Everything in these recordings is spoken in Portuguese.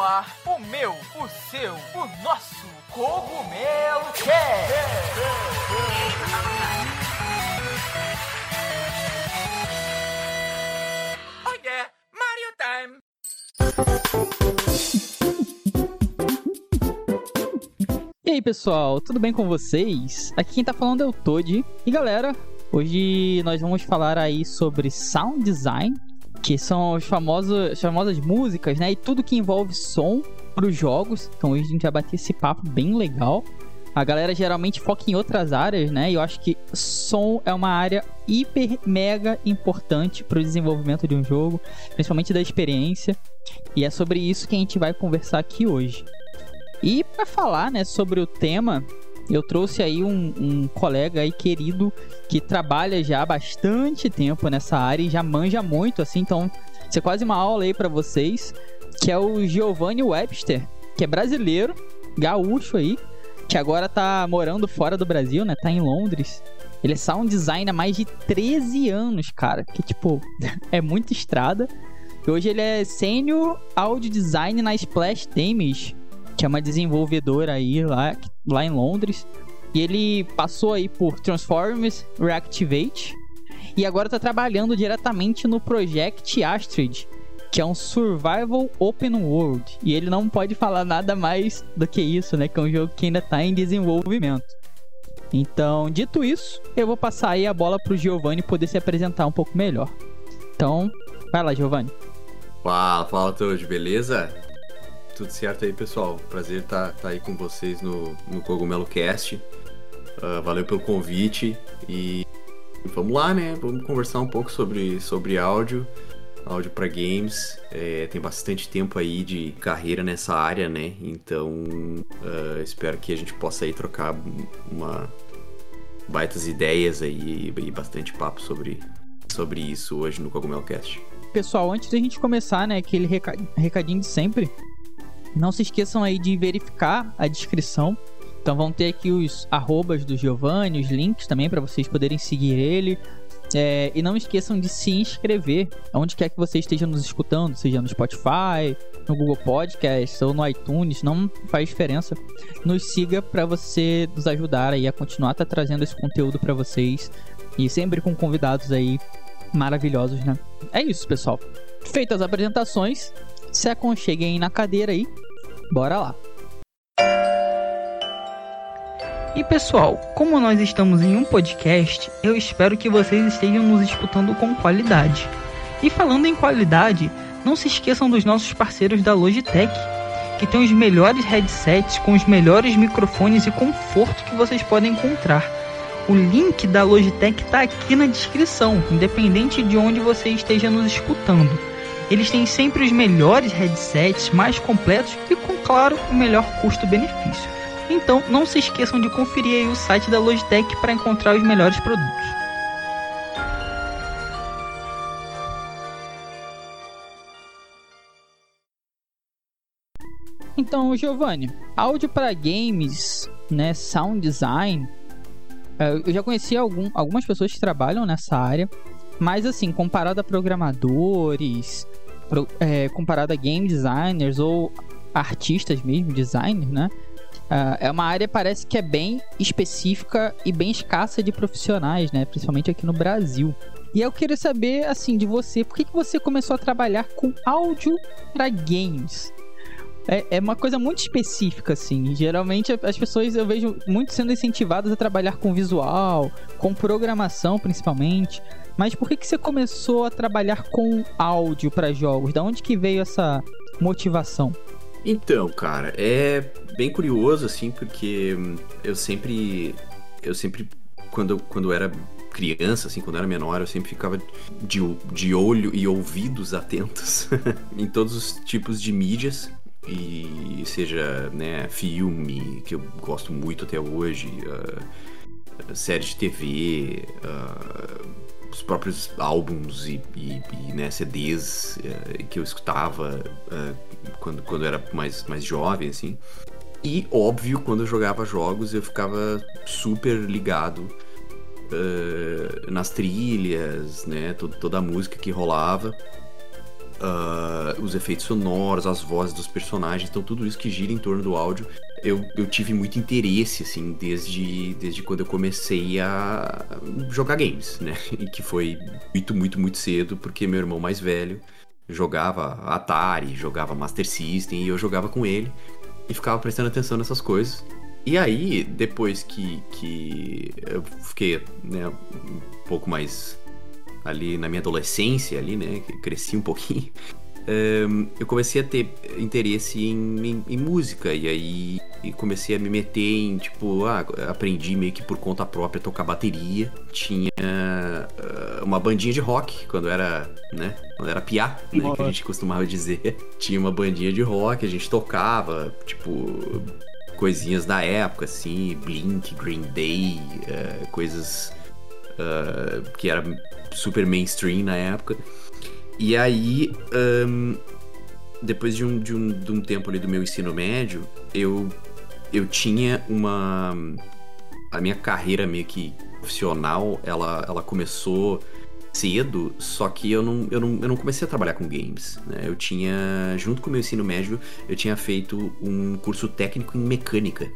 ar o meu, o seu, o nosso Cogumelo Cast. Oh yeah, Mario Time. E aí pessoal, tudo bem com vocês? Aqui quem tá falando é o Toad. E galera, hoje nós vamos falar aí sobre sound design que são os famosos, as famosas músicas, né? E tudo que envolve som para os jogos. Então hoje a gente vai bater esse papo bem legal. A galera geralmente foca em outras áreas, né? E eu acho que som é uma área hiper mega importante para o desenvolvimento de um jogo, principalmente da experiência. E é sobre isso que a gente vai conversar aqui hoje. E para falar, né, sobre o tema, eu trouxe aí um, um, colega aí querido que trabalha já há bastante tempo nessa área e já manja muito, assim, então isso é quase uma aula aí para vocês, que é o Giovanni Webster, que é brasileiro, gaúcho aí, que agora tá morando fora do Brasil, né? Tá em Londres. Ele é sound designer há mais de 13 anos, cara, que tipo, é muita estrada. E hoje ele é sênior audio design na Splash Damage, que é uma desenvolvedora aí lá, lá em Londres. E ele passou aí por Transformers Reactivate e agora está trabalhando diretamente no Project Astrid, que é um survival open world. E ele não pode falar nada mais do que isso, né? Que é um jogo que ainda está em desenvolvimento. Então, dito isso, eu vou passar aí a bola pro Giovanni poder se apresentar um pouco melhor. Então, vai lá, Giovanni. Fala, fala todos, beleza? Tudo certo aí, pessoal? Prazer estar tá, tá aí com vocês no, no Cogumelo Cast. Uh, valeu pelo convite e vamos lá, né? Vamos conversar um pouco sobre, sobre áudio, áudio para games. É, tem bastante tempo aí de carreira nessa área, né? Então uh, espero que a gente possa aí trocar uma baitas ideias aí e bastante papo sobre, sobre isso hoje no Cogumelo Cast. Pessoal, antes da gente começar, né, aquele recadinho de sempre, não se esqueçam aí de verificar a descrição. Então vão ter aqui os arrobas do Giovanni, os links também para vocês poderem seguir ele. É, e não esqueçam de se inscrever onde quer que você esteja nos escutando, seja no Spotify, no Google Podcast ou no iTunes, não faz diferença. Nos siga para você nos ajudar aí a continuar tá trazendo esse conteúdo para vocês e sempre com convidados aí maravilhosos, né? É isso, pessoal. Feitas as apresentações, se aconcheguem na cadeira aí. Bora lá. E pessoal, como nós estamos em um podcast, eu espero que vocês estejam nos escutando com qualidade. E falando em qualidade, não se esqueçam dos nossos parceiros da Logitech, que tem os melhores headsets com os melhores microfones e conforto que vocês podem encontrar. O link da Logitech está aqui na descrição, independente de onde você esteja nos escutando. Eles têm sempre os melhores headsets, mais completos e com, claro, o melhor custo-benefício. Então, não se esqueçam de conferir o site da Logitech para encontrar os melhores produtos. Então, Giovanni, áudio para games, né, sound design, é, eu já conheci algum, algumas pessoas que trabalham nessa área, mas assim, comparado a programadores, pro, é, comparado a game designers ou artistas mesmo, designers, né? Uh, é uma área parece que é bem específica e bem escassa de profissionais, né? Principalmente aqui no Brasil. E eu queria saber, assim, de você, por que, que você começou a trabalhar com áudio para games? É, é, uma coisa muito específica, assim. Geralmente as pessoas eu vejo muito sendo incentivadas a trabalhar com visual, com programação principalmente. Mas por que, que você começou a trabalhar com áudio para jogos? Da onde que veio essa motivação? Então, cara, é bem curioso assim, porque eu sempre eu sempre quando quando era criança, assim, quando era menor, eu sempre ficava de, de olho e ouvidos atentos em todos os tipos de mídias e seja né filme que eu gosto muito até hoje uh, série de TV uh, os próprios álbuns e, e, e né, CDs uh, que eu escutava uh, quando, quando era mais, mais jovem, assim. E, óbvio, quando eu jogava jogos, eu ficava super ligado uh, nas trilhas, né? Toda, toda a música que rolava. uh, os efeitos sonoros, as vozes dos personagens, então tudo isso que gira em torno do áudio, eu, eu tive muito interesse, assim, desde, desde quando eu comecei a jogar games, né? E que foi muito, muito, muito cedo, porque meu irmão mais velho jogava Atari, jogava Master System, e eu jogava com ele e ficava prestando atenção nessas coisas. E aí, depois que, que eu fiquei né, um pouco mais ali na minha adolescência, ali, né, cresci um pouquinho, um, eu comecei a ter interesse em, em, em música. E aí e comecei a me meter em, tipo, ah, aprendi meio que por conta própria a tocar bateria. Tinha uh, uma bandinha de rock quando era, né, quando era piá, né, que a gente costumava dizer. Tinha uma bandinha de rock, a gente tocava, tipo, coisinhas da época, assim, Blink, Green Day, uh, coisas uh, que era super mainstream na época. E aí, um, depois de um, de, um, de um tempo ali do meu ensino médio, eu, eu tinha uma. A minha carreira meio que profissional, ela, ela começou cedo, só que eu não, eu não, eu não comecei a trabalhar com games. Né? Eu tinha, junto com o meu ensino médio, eu tinha feito um curso técnico em mecânica.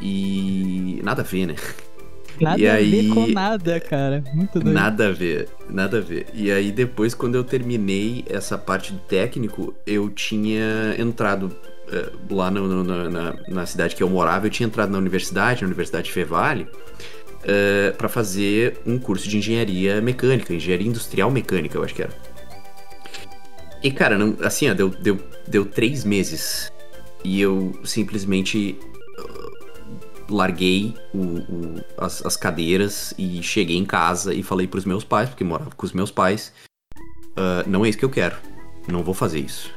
E nada a ver, né? Nada e a aí... ver com nada, cara. Muito doido. Nada a ver, nada a ver. E aí depois, quando eu terminei essa parte do técnico, eu tinha entrado uh, lá no, no, na, na, cidade que eu morava, eu tinha entrado na universidade, na Universidade Fevale, uh, eh, para fazer um curso de engenharia mecânica, engenharia industrial mecânica, eu acho que era. E, cara, não, assim, ó, deu, deu, deu três meses e eu simplesmente larguei o, o, as, as, cadeiras e cheguei em casa e falei pros meus pais, porque morava com os meus pais, uh, não é isso que eu quero, não vou fazer isso.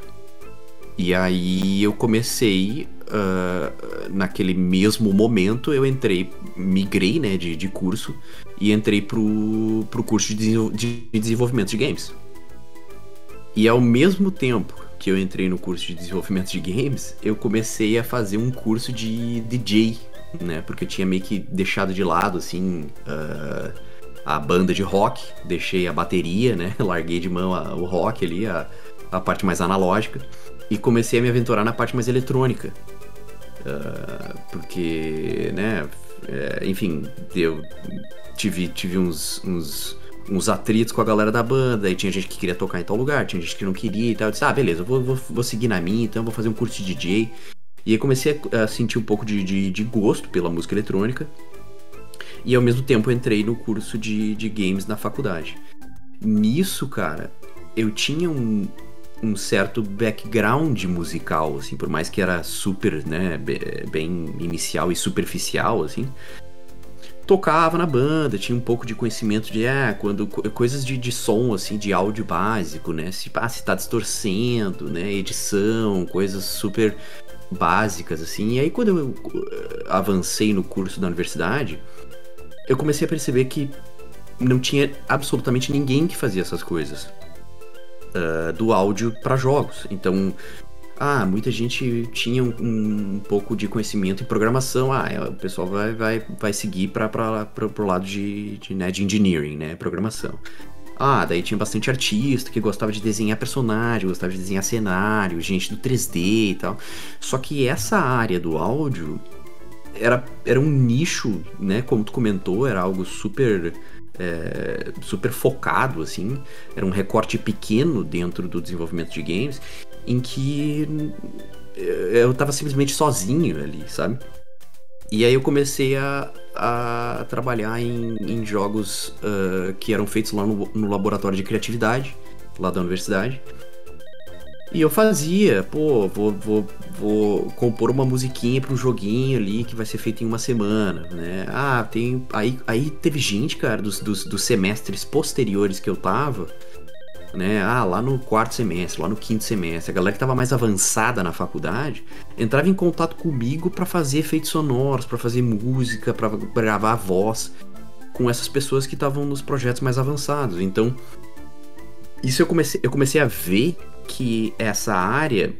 E aí eu comecei, uh, naquele mesmo momento, eu entrei, migrei né, de, de curso e entrei pro, pro curso de, de desenvolvimento de games. E ao mesmo tempo que eu entrei no curso de desenvolvimento de games, eu comecei a fazer um curso de DJ, né? Porque eu tinha meio que deixado de lado, assim, uh, a banda de rock, deixei a bateria, né? Larguei de mão a, o rock ali, a, a parte mais analógica e comecei a me aventurar na parte mais eletrônica. Uh, porque, né, é, enfim, eu tive, tive uns, uns, uns atritos com a galera da banda, e tinha gente que queria tocar em tal lugar, tinha gente que não queria e tal. Eu disse, ah, beleza, eu vou, vou, vou seguir na minha, então vou fazer um curso de DJ. E aí comecei a, sentir um pouco de, de, de, gosto pela música eletrônica. E ao mesmo tempo entrei no curso de, de games na faculdade. Nisso, cara, eu tinha um, um certo background musical, assim, por mais que era super, né, bem inicial e superficial, assim. Tocava na banda, tinha um pouco de conhecimento de, ah, quando coisas de, de som, assim, de áudio básico, né, se, ah, se tá distorcendo, né, edição, coisas super básicas, assim. E aí quando eu eh, avancei no curso da universidade, eu comecei a perceber que não tinha absolutamente ninguém que fazia essas coisas uh, do áudio para jogos. Então, ah, muita gente tinha um, um, pouco de conhecimento em programação. Ah, é, o pessoal vai, vai, vai seguir para o lado de, de, né, de engineering, né? Programação. Ah, daí tinha bastante artista que gostava de desenhar personagem, gostava de desenhar cenário, gente do 3D e tal. Só que essa área do áudio era, era um nicho, né? Como tu comentou, era algo super é, super focado, assim. Era um recorte pequeno dentro do desenvolvimento de games, em que é, eu tava simplesmente sozinho ali, sabe? E aí eu comecei a, a trabalhar em, em jogos uh, que eram feitos lá no, no laboratório de criatividade, lá da universidade. E eu fazia, pô, vou, vou, vou compor uma musiquinha para um joguinho ali que vai ser feito em uma semana, né? Ah, tem. Aí, aí teve gente, cara, dos, dos, dos semestres posteriores que eu tava, né? Ah, lá no quarto semestre, lá no quinto semestre, a galera que tava mais avançada na faculdade entrava em contato comigo para fazer efeitos sonoros, para fazer música, para gravar voz com essas pessoas que estavam nos projetos mais avançados. Então, isso eu comecei, eu comecei a ver que essa área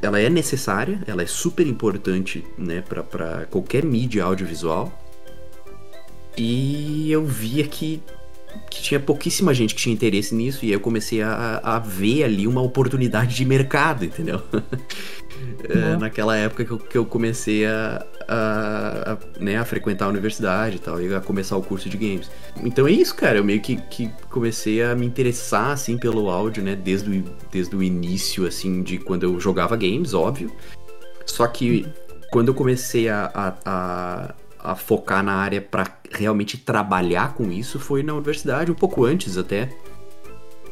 ela é necessária, ela é super importante, né, para qualquer mídia audiovisual. E eu via que que tinha pouquíssima gente que tinha interesse nisso, e aí eu comecei a, a ver ali uma oportunidade de mercado, entendeu? é, naquela época que eu, que eu comecei a, a, a, né, a frequentar a universidade e tal, e a começar o curso de games. Então é isso, cara, eu meio que, que comecei a me interessar, assim, pelo áudio, né, desde o, desde o início, assim, de quando eu jogava games, óbvio. Só que quando eu comecei a, a, a, a focar na área para realmente trabalhar com isso foi na universidade, um pouco antes até.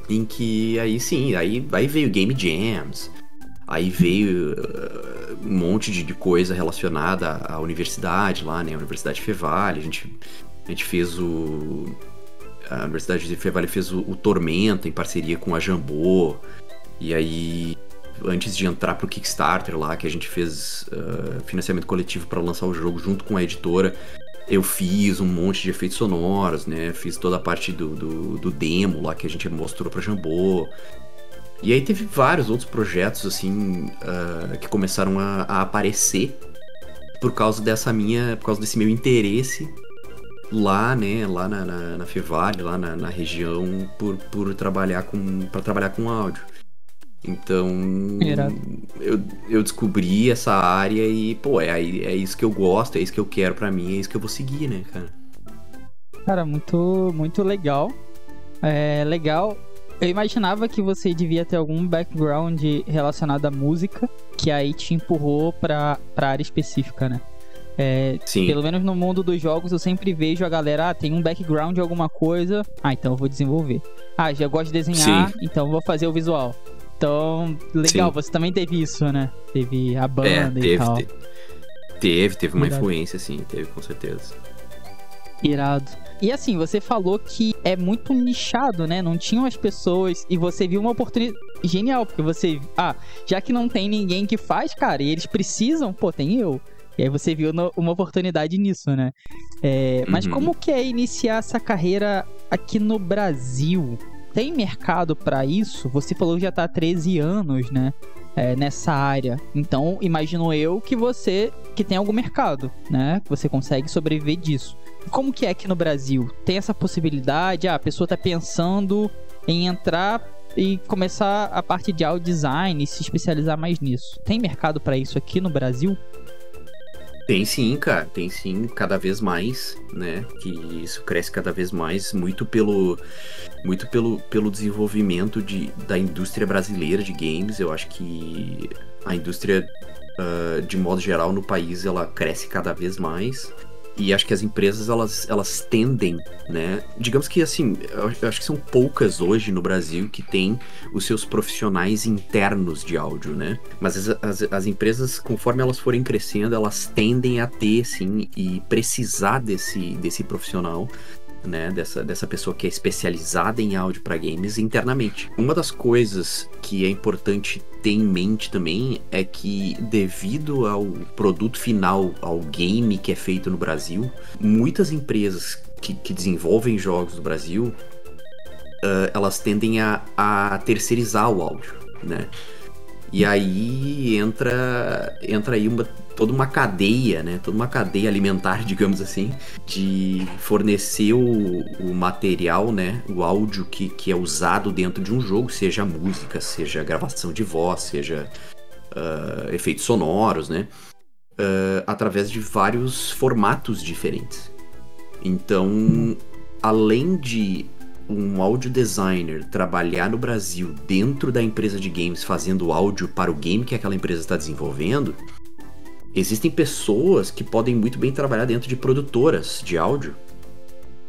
Em que aí sim, aí, aí veio Game Jams, aí veio uh, um monte de, de, coisa relacionada à, universidade lá, né? A Universidade Fevale, a gente, a gente fez o. A Universidade de Fevale fez o, o Tormenta em parceria com a Jambô. E aí antes de entrar pro Kickstarter lá, que a gente fez uh, financiamento coletivo para lançar o jogo junto com a editora, eu fiz um monte de efeitos sonoros, né? Fiz toda a parte do, do, do demo lá que a gente mostrou pra Jambô. E aí teve vários outros projetos, assim, uh, que começaram a, a, aparecer por causa dessa minha. por causa desse meu interesse lá, né, lá na, na, na Fevale, lá na, na, região, por, por trabalhar com. para trabalhar com áudio. Então, eu, eu descobri essa área e, pô, é, é isso que eu gosto, é isso que eu quero para mim, é isso que eu vou seguir, né, cara? Cara, muito, muito legal. É legal. Eu imaginava que você devia ter algum background relacionado à música, que aí te empurrou pra, pra área específica, né? É, Sim. Pelo menos no mundo dos jogos, eu sempre vejo a galera, ah, tem um background de alguma coisa, ah, então eu vou desenvolver. Ah, já gosto de desenhar, Sim. então vou fazer o visual. Então, legal, Sim. você também teve isso, né? Teve a banda é, teve, e tal. Teve, teve, teve uma Irado. influência, sim, teve com certeza. Irado. E assim, você falou que é muito nichado, né? Não tinham as pessoas e você viu uma oportunidade genial, porque você, ah, já que não tem ninguém que faz, cara, e eles precisam, pô, tem eu. E aí você viu no, uma oportunidade nisso, né? É, mas uhum. como que é iniciar essa carreira aqui no Brasil? Tem mercado para isso? Você falou que já tá há 13 anos, né? É, nessa área. Então, imagino eu que você que tem algum mercado, né? Que você consegue sobreviver disso. Como que é aqui no Brasil? Tem essa possibilidade? Ah, a pessoa tá pensando em entrar e começar a parte de audio design e se especializar mais nisso. Tem mercado para isso aqui no Brasil? Tem sim, cara, tem sim, cada vez mais, né? Que isso cresce cada vez mais, muito pelo, muito pelo, pelo desenvolvimento de, da indústria brasileira de games. Eu acho que a indústria, uh, de modo geral, no país, ela cresce cada vez mais. E acho que as empresas, elas, elas tendem, né? Digamos que, assim, eu acho que são poucas hoje no Brasil que têm os seus profissionais internos de áudio, né? Mas as, as, as empresas, conforme elas forem crescendo, elas tendem a ter, sim, e precisar desse, desse profissional né, dessa, dessa pessoa que é especializada em áudio para games internamente. Uma das coisas que é importante ter em mente também é que, devido ao produto final, ao game que é feito no Brasil, muitas empresas que, que desenvolvem jogos no Brasil, uh, elas tendem a, a terceirizar o áudio, né? E aí entra entra aí uma, toda uma cadeia, né? Toda uma cadeia alimentar, digamos assim, de fornecer o, o material, né? O áudio que, que é usado dentro de um jogo, seja música, seja gravação de voz, seja uh, efeitos sonoros, né? Uh, através de vários formatos diferentes. Então, além de um audio designer trabalhar no Brasil dentro da empresa de games fazendo áudio para o game que aquela empresa está desenvolvendo, existem pessoas que podem muito bem trabalhar dentro de produtoras de áudio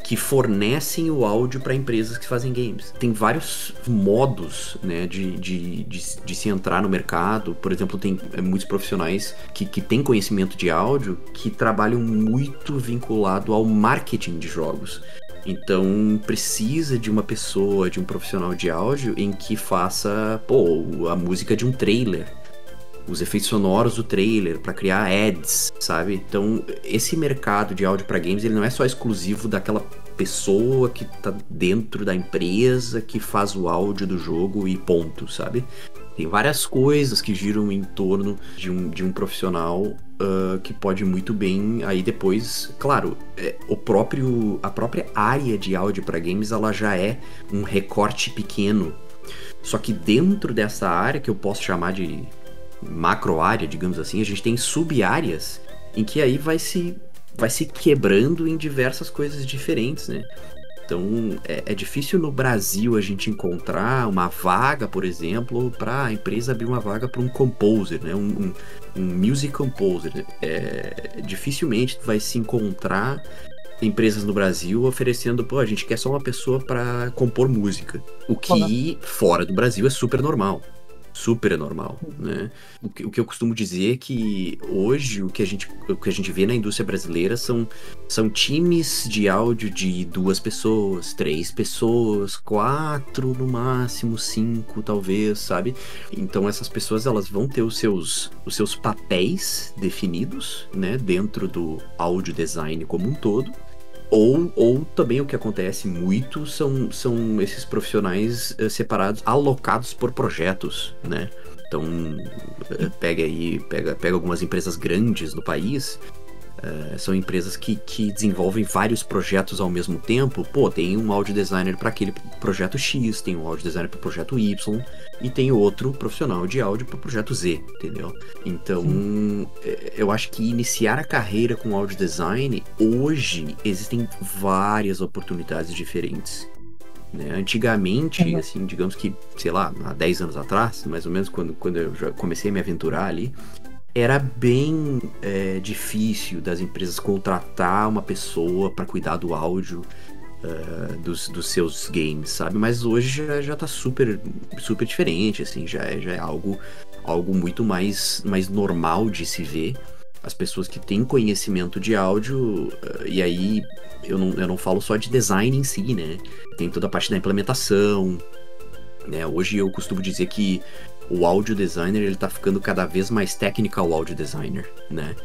que fornecem o áudio para empresas que fazem games. Tem vários modos né, de, de, de, de, se entrar no mercado. Por exemplo, tem é, muitos profissionais que, que têm conhecimento de áudio que trabalham muito vinculado ao marketing de jogos. Então precisa de uma pessoa, de um profissional de áudio em que faça pô, a música de um trailer, os efeitos sonoros do trailer para criar ads, sabe? Então esse mercado de áudio para games ele não é só exclusivo daquela pessoa que tá dentro da empresa que faz o áudio do jogo e ponto, sabe? Tem várias coisas que giram em torno de um, de um profissional uh, que pode muito bem aí depois, claro, é, o próprio a própria área de áudio para games ela já é um recorte pequeno. Só que dentro dessa área que eu posso chamar de macro área, digamos assim, a gente tem sub-áreas em que aí vai se vai se quebrando em diversas coisas diferentes, né? Então é, é, difícil no Brasil a gente encontrar uma vaga, por exemplo, para a empresa abrir uma vaga para um composer, né? Um, um, um music composer. É, dificilmente vai se encontrar empresas no Brasil oferecendo, pô, a gente quer só uma pessoa para compor música. O que fora do Brasil é super normal super normal, né? O que, o que, eu costumo dizer é que hoje o que a gente, o que a gente vê na indústria brasileira são, são times de áudio de duas pessoas, três pessoas, quatro no máximo, cinco talvez, sabe? Então essas pessoas elas vão ter os seus, os seus papéis definidos, né? Dentro do áudio design como um todo ou, ou também o que acontece muito são, são esses profissionais uh, separados, alocados por projetos, né? Então, uh, pega aí, pega, pega algumas empresas grandes no país Uh, são empresas que, que desenvolvem vários projetos ao mesmo tempo. Pô, tem um audio designer para aquele projeto X, tem um audio designer para o projeto Y e tem outro profissional de áudio para o projeto Z, entendeu? Então, é, eu acho que iniciar a carreira com audio design hoje existem várias oportunidades diferentes. Né? Antigamente, uhum. assim, digamos que, sei lá, há 10 anos atrás, mais ou menos, quando, quando eu já comecei a me aventurar ali, era bem é, difícil das empresas contratar uma pessoa para cuidar do áudio uh, dos, dos seus games, sabe? Mas hoje já, já tá super, super diferente, assim, já é, já é algo, algo muito mais, mais normal de se ver. As pessoas que têm conhecimento de áudio, uh, e aí eu não, eu não falo só de design em si, né? Tem toda a parte da implementação, né? Hoje eu costumo dizer que o audio designer ele tá ficando cada vez mais technical audio designer, né?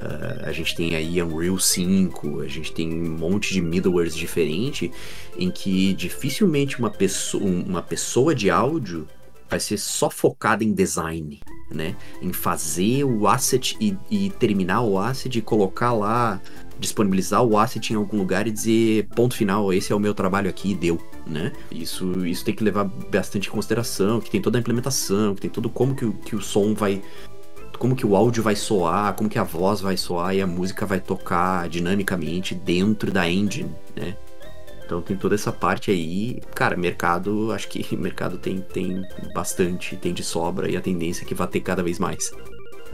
Uh, a gente tem aí Unreal 5, a gente tem um monte de middlewares diferente em que dificilmente uma pessoa, uma pessoa de áudio vai ser só focada em design, né? Em fazer o asset e, e terminar o asset e colocar lá disponibilizar o asset em algum lugar e dizer ponto final, esse é o meu trabalho aqui, deu, né? Isso, isso tem que levar bastante em consideração, que tem toda a implementação, que tem tudo como que, que o som vai como que o áudio vai soar, como que a voz vai soar e a música vai tocar dinamicamente dentro da engine, né? Então tem toda essa parte aí. Cara, mercado, acho que mercado tem, tem bastante, tem de sobra e a tendência é que vai ter cada vez mais.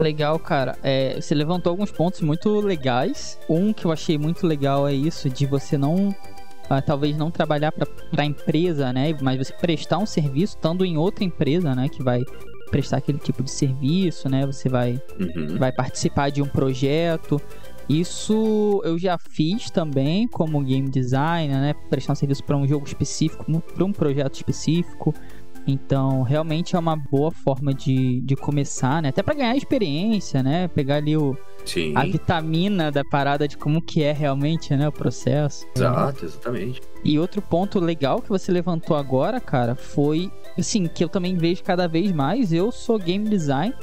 Legal, cara. É, você levantou alguns pontos muito legais. Um que eu achei muito legal é isso de você não uh, talvez não trabalhar para a empresa, né? Mas você prestar um serviço estando em outra empresa, né? Que vai prestar aquele tipo de serviço, né? Você vai, uhum. vai participar de um projeto. Isso eu já fiz também como game designer, né? Prestar um serviço para um jogo específico, para um projeto específico. Então, realmente é uma boa forma de, de começar, né? Até para ganhar experiência, né? Pegar ali o, Sim. a vitamina da parada de como que é realmente, né? O processo. Exato, exatamente. E outro ponto legal que você levantou agora, cara, foi, assim, que eu também vejo cada vez mais. Eu sou game design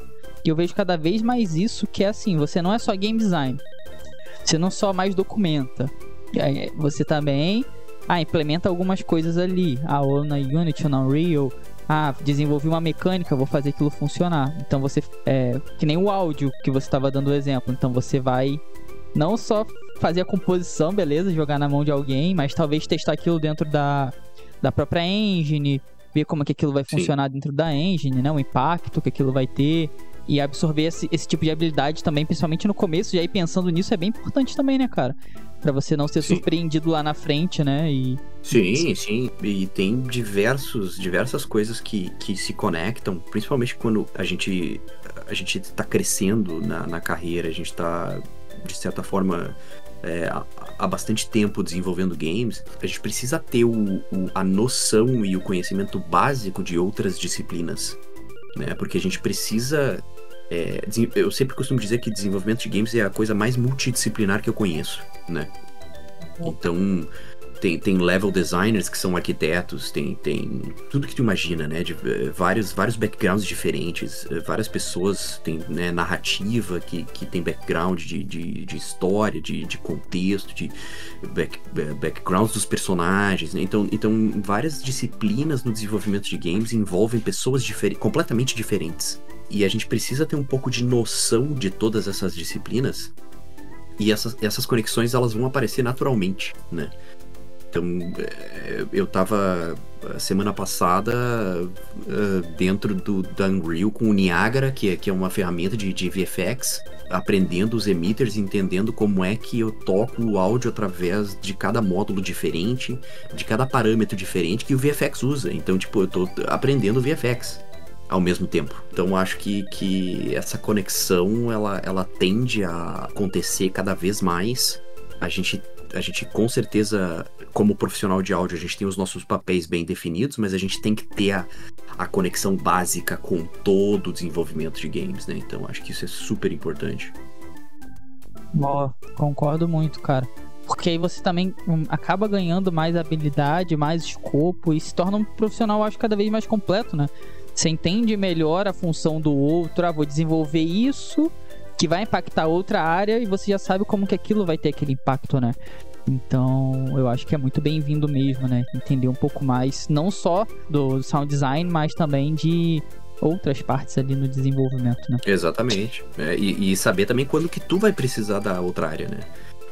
e eu vejo cada vez mais isso, que é assim, você não é só game design. Você não só mais documenta. Você também ah, implementa algumas coisas ali. Ah, ou na Unity ou na Unreal. Ah, desenvolvi uma mecânica, vou fazer aquilo funcionar. Então você. É, que nem o áudio que você estava dando o exemplo. Então você vai não só fazer a composição, beleza, jogar na mão de alguém, mas talvez testar aquilo dentro da, da própria engine, ver como é que aquilo vai funcionar Sim. dentro da engine, né? O impacto que aquilo vai ter e absorver esse, esse tipo de habilidade também, principalmente no começo, e aí pensando nisso é bem importante também, né, cara? Para você não ser sim. surpreendido lá na frente, né? E... Sim, sim. E tem diversos, diversas coisas que, que se conectam, principalmente quando a gente a gente está crescendo na, na carreira, a gente está de certa forma é, há, há, bastante tempo desenvolvendo games, a gente precisa ter o, o, a noção e o conhecimento básico de outras disciplinas, né? Porque a gente precisa é, eu sempre costumo dizer que desenvolvimento de games é a coisa mais multidisciplinar que eu conheço, né? Então, tem, tem level designers que são arquitetos, tem, tem tudo que tu imagina, né? De uh, vários, vários backgrounds diferentes, uh, várias pessoas, tem né, narrativa que, que tem background de, de, de história, de, de contexto, de back, backgrounds dos personagens, né? Então, então, várias disciplinas no desenvolvimento de games envolvem pessoas difer completamente diferentes. E a gente precisa ter um pouco de noção de todas essas disciplinas e essas, essas conexões elas vão aparecer naturalmente, né? Então, é, eu tava semana passada dentro do da Unreal com o Niagara, que é, que é uma ferramenta de, de VFX, aprendendo os emitters, entendendo como é que eu toco o áudio através de cada módulo diferente, de cada parâmetro diferente que o VFX usa. Então, tipo, eu tô aprendendo VFX ao mesmo tempo. Então acho que, que essa conexão ela, ela tende a acontecer cada vez mais. A gente, a gente com certeza, como profissional de áudio, a gente tem os nossos papéis bem definidos, mas a gente tem que ter a, a conexão básica com todo o desenvolvimento de games, né? Então acho que isso é super importante. Boa, concordo muito, cara. Porque aí você também um, acaba ganhando mais habilidade, mais escopo e se torna um profissional, acho, cada vez mais completo, né? Você entende melhor a função do outro, ah, vou desenvolver isso que vai impactar outra área e você já sabe como que aquilo vai ter aquele impacto, né? Então, eu acho que é muito bem-vindo mesmo, né? Entender um pouco mais, não só do sound design, mas também de outras partes ali no desenvolvimento, né? Exatamente. É, e, e, saber também quando que tu vai precisar da outra área, né?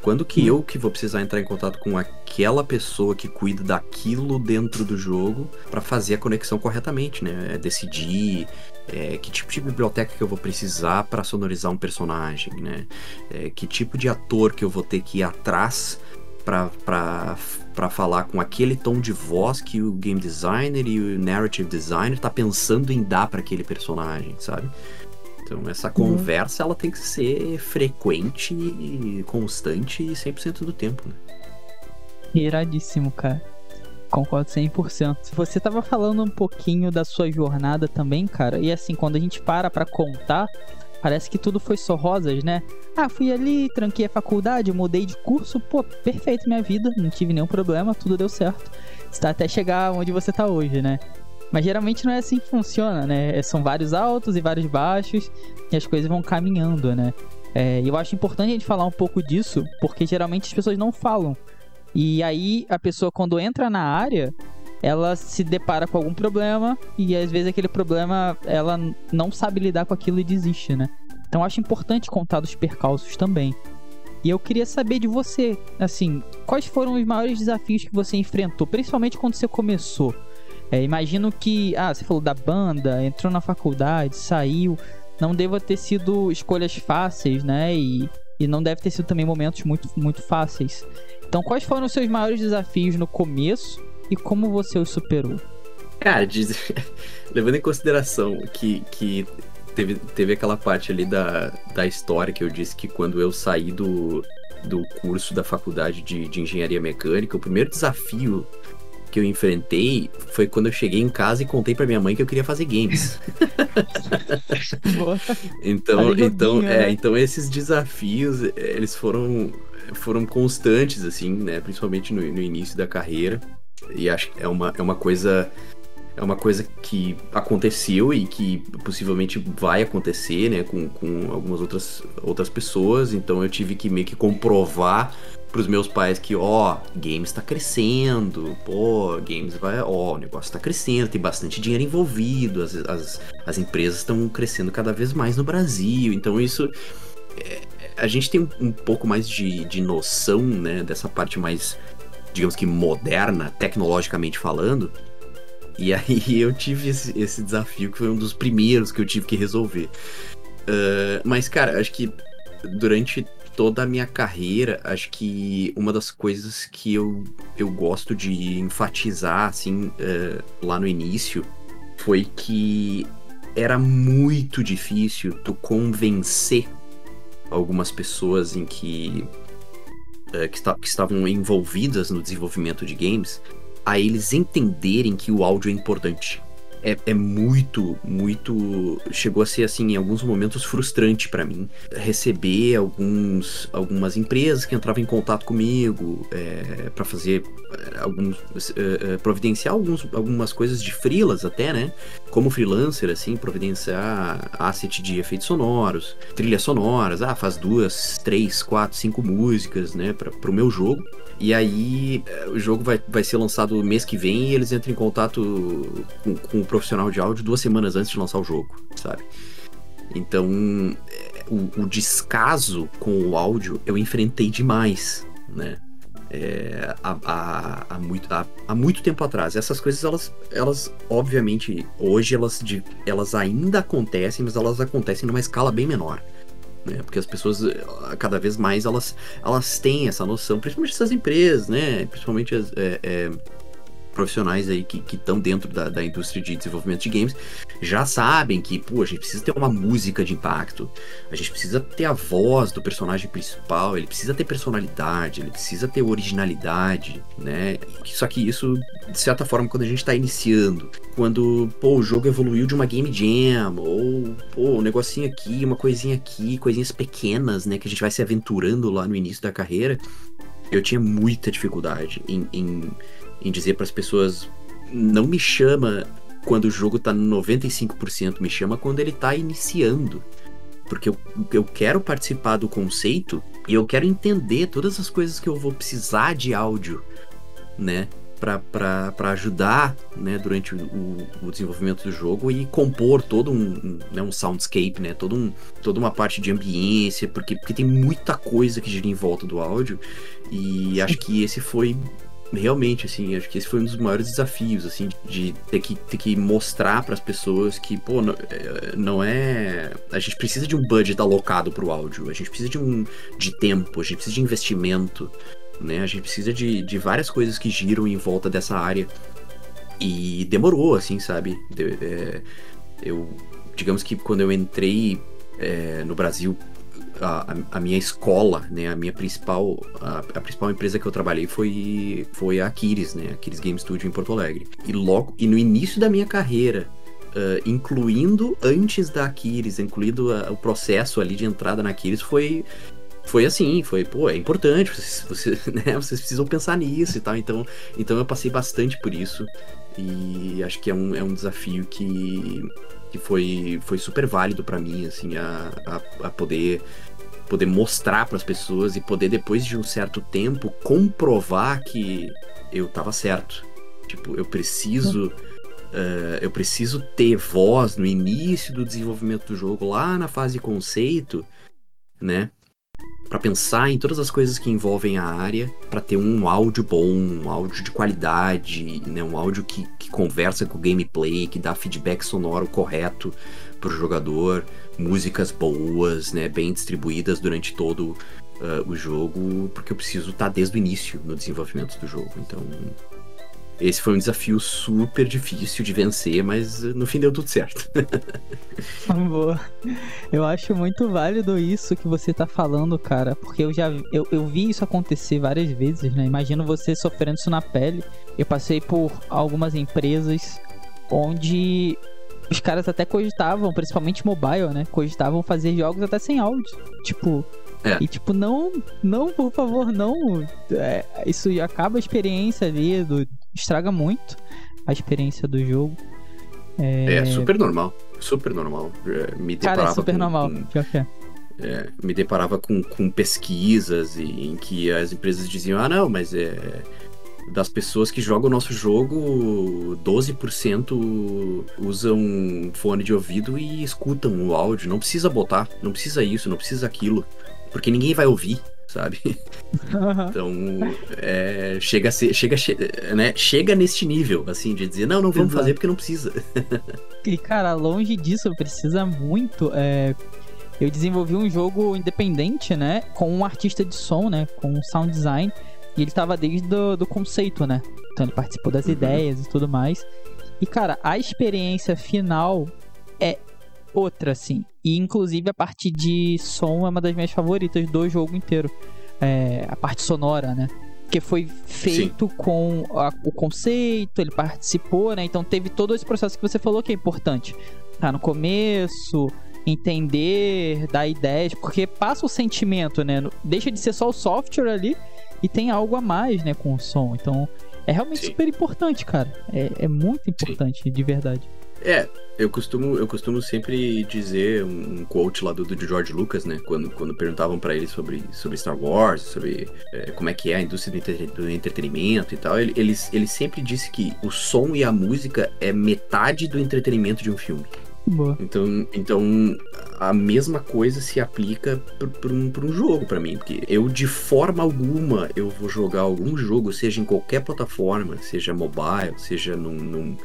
Quando que hum. eu que vou precisar entrar em contato com aquela pessoa que cuida daquilo dentro do jogo para fazer a conexão corretamente, né? É decidir é, que tipo de biblioteca que eu vou precisar para sonorizar um personagem, né? É, que tipo de ator que eu vou ter que ir atrás para falar com aquele tom de voz que o game designer e o narrative designer tá pensando em dar para aquele personagem, sabe? Então essa uhum. conversa ela tem que ser frequente, constante e 100% do tempo, né? Iradíssimo, cara. Concordo 100%. Você tava falando um pouquinho da sua jornada também, cara. E assim, quando a gente para pra contar, parece que tudo foi só rosas, né? Ah, fui ali, tranquei a faculdade, mudei de curso, pô, perfeito minha vida, não tive nenhum problema, tudo deu certo. Está até chegar onde você tá hoje, né? Mas geralmente não é assim que funciona, né? É, são vários altos e vários baixos e as coisas vão caminhando, né? É, eu acho importante a gente falar um pouco disso, porque geralmente as pessoas não falam. E aí a pessoa, quando entra na área, ela se depara com algum problema e às vezes aquele problema ela não sabe lidar com aquilo e desiste, né? Então acho importante contar dos percalços também. E eu queria saber de você, assim, quais foram os maiores desafios que você enfrentou, principalmente quando você começou? É, imagino que, ah, você falou da banda, entrou na faculdade, saiu. Não deva ter sido escolhas fáceis, né? E, e não deve ter sido também momentos muito, muito fáceis. Então, quais foram os seus maiores desafios no começo e como você os superou? Cara, diz... levando em consideração que, que teve, teve aquela parte ali da, da história que eu disse que quando eu saí do, do curso da faculdade de, de engenharia mecânica, o primeiro desafio que eu enfrentei foi quando eu cheguei em casa e contei para minha mãe que eu queria fazer games. então, então, é, né? então esses desafios, eles foram foram constantes assim, né, principalmente no, no início da carreira. E acho que é uma, é uma coisa é uma coisa que aconteceu e que possivelmente vai acontecer, né, com, com algumas outras, outras pessoas. Então eu tive que meio que comprovar pros meus pais que, ó, games tá crescendo, pô, games vai, ó, o negócio tá crescendo, tem bastante dinheiro envolvido, as, as, as empresas estão crescendo cada vez mais no Brasil, então isso. É, a gente tem um, um pouco mais de, de noção, né, dessa parte mais, digamos que moderna, tecnologicamente falando. E aí eu tive esse, esse desafio que foi um dos primeiros que eu tive que resolver. Uh, mas, cara, acho que durante toda a minha carreira, acho que uma das coisas que eu, eu gosto de enfatizar, assim, uh, lá no início, foi que era muito difícil tu convencer algumas pessoas em que, uh, que, que estavam envolvidas no desenvolvimento de games a eles entenderem que o áudio é importante. É, é muito, muito. Chegou a ser, assim, em alguns momentos frustrante para mim receber alguns, algumas empresas que entravam em contato comigo é, para fazer é, alguns. É, é, providenciar alguns, algumas coisas de freelas até, né? Como freelancer, assim, providenciar asset de efeitos sonoros, trilhas sonoras, ah, faz duas, três, quatro, cinco músicas, né, pra, pro meu jogo. E aí é, o jogo vai, vai ser lançado mês que vem e eles entram em contato com, o profissional de áudio duas semanas antes de lançar o jogo, sabe? Então, é, o, o descaso com o áudio eu enfrentei demais, né? É, há, há, há, muito, há, há, muito tempo atrás. Essas coisas, elas, elas obviamente, hoje elas, elas ainda acontecem, mas elas acontecem numa escala bem menor né? Porque as pessoas, cada vez mais, elas, elas têm essa noção, principalmente essas empresas, né? Principalmente as, é, é, profissionais aí que estão dentro da, da, indústria de desenvolvimento de games já sabem que, pô, a gente precisa ter uma música de impacto, a gente precisa ter a voz do personagem principal, ele precisa ter personalidade, ele precisa ter originalidade, né? Só que isso, de certa forma, quando a gente está iniciando, quando, pô, o jogo evoluiu de uma game jam, ou, pô, um negocinho aqui, uma coisinha aqui, coisinhas pequenas, né, que a gente vai se aventurando lá no início da carreira, eu tinha muita dificuldade em, em em dizer para as pessoas: não me chama quando o jogo tá 95%, me chama quando ele tá iniciando. Porque eu, eu quero participar do conceito e eu quero entender todas as coisas que eu vou precisar de áudio, né? para ajudar né, durante o, o, desenvolvimento do jogo e compor todo um, um, né, um soundscape, né, todo um, toda uma parte de ambiência, porque, porque tem muita coisa que gira em volta do áudio e acho que esse foi realmente, assim, acho que esse foi um dos maiores desafios, assim, de ter que, ter que mostrar para as pessoas que, pô, não, é, não, é. A gente precisa de um budget alocado para o áudio, a gente precisa de um de tempo, a gente precisa de investimento, né? A gente precisa de, de várias coisas que giram em volta dessa área. E demorou, assim, sabe? De, é, eu, digamos que quando eu entrei é, no Brasil a, a, minha escola, né, a minha principal, a, a, principal empresa que eu trabalhei foi, foi a Aquiles, né, Aquiles Game Studio em Porto Alegre. E logo, e no início da minha carreira, uh, incluindo antes da Aquiles, incluindo o processo ali de entrada na Aquiles, foi foi assim, foi, pô, é importante, vocês, vocês, né, vocês precisam pensar nisso e tal, então, então eu passei bastante por isso e acho que é um, é um desafio que, que foi, foi super válido para mim, assim, a, a, a poder poder mostrar para as pessoas e poder depois de um certo tempo comprovar que eu tava certo. Tipo, eu preciso uh, eu preciso ter voz no início do desenvolvimento do jogo, lá na fase conceito, né? Para pensar em todas as coisas que envolvem a área, para ter um áudio bom, um áudio de qualidade, né? Um áudio que, que conversa com o gameplay, que dá feedback sonoro correto pro jogador músicas boas, né, bem distribuídas durante todo uh, o jogo, porque eu preciso estar tá desde o início no desenvolvimento do jogo. Então, esse foi um desafio super difícil de vencer, mas no fim deu tudo certo. Boa. Eu acho muito válido isso que você tá falando, cara, porque eu já eu, eu vi isso acontecer várias vezes, né? Imagino você sofrendo isso na pele. Eu passei por algumas empresas onde os caras até cogitavam, principalmente mobile, né? Cogitavam fazer jogos até sem áudio. Tipo. É. E tipo, não, não, por favor, não. É, isso acaba a experiência ali, do, estraga muito a experiência do jogo. É, é super normal, super normal. É, me Cara, é super com, normal, com, pior que é. É, me deparava com, com pesquisas em que as empresas diziam: ah, não, mas é das pessoas que jogam o nosso jogo, 12% usam fone de ouvido e escutam o áudio. Não precisa botar, não precisa isso, não precisa aquilo. Porque ninguém vai ouvir, sabe? Então, é, chega a ser, chega, né, chega neste nível, assim, de dizer, não, não vamos Exato. fazer porque não precisa. e, cara, longe disso, precisa muito. É... Eu desenvolvi um jogo independente, né, com um artista de som, né, com um sound design e ele tava desde do, do conceito, né? Então ele participou das uhum. ideias e tudo mais. E, cara, a experiência final é outra, assim. E, inclusive, a parte de som é uma das minhas favoritas do jogo inteiro. É, a parte sonora, né? que foi feito Sim. com a, o conceito, ele participou, né? Então teve todo esse processo que você falou que é importante. Tá no começo, entender, dar ideias, porque passa o sentimento, né? Deixa de ser só o software ali e tem algo a mais, né, com o som. Então é realmente Sim. super importante, cara. É, é muito importante, Sim. de verdade. É, eu costumo, eu costumo sempre dizer um quote lá do, do George Lucas, né? Quando, quando perguntavam para ele sobre, sobre Star Wars, sobre é, como é que é a indústria do, do entretenimento e tal, ele, ele, ele sempre disse que o som e a música é metade do entretenimento de um filme. Boa. Então, então a mesma coisa se aplica para um, um jogo para mim, porque eu de forma alguma eu vou jogar algum jogo, seja em qualquer plataforma, seja mobile, seja num, num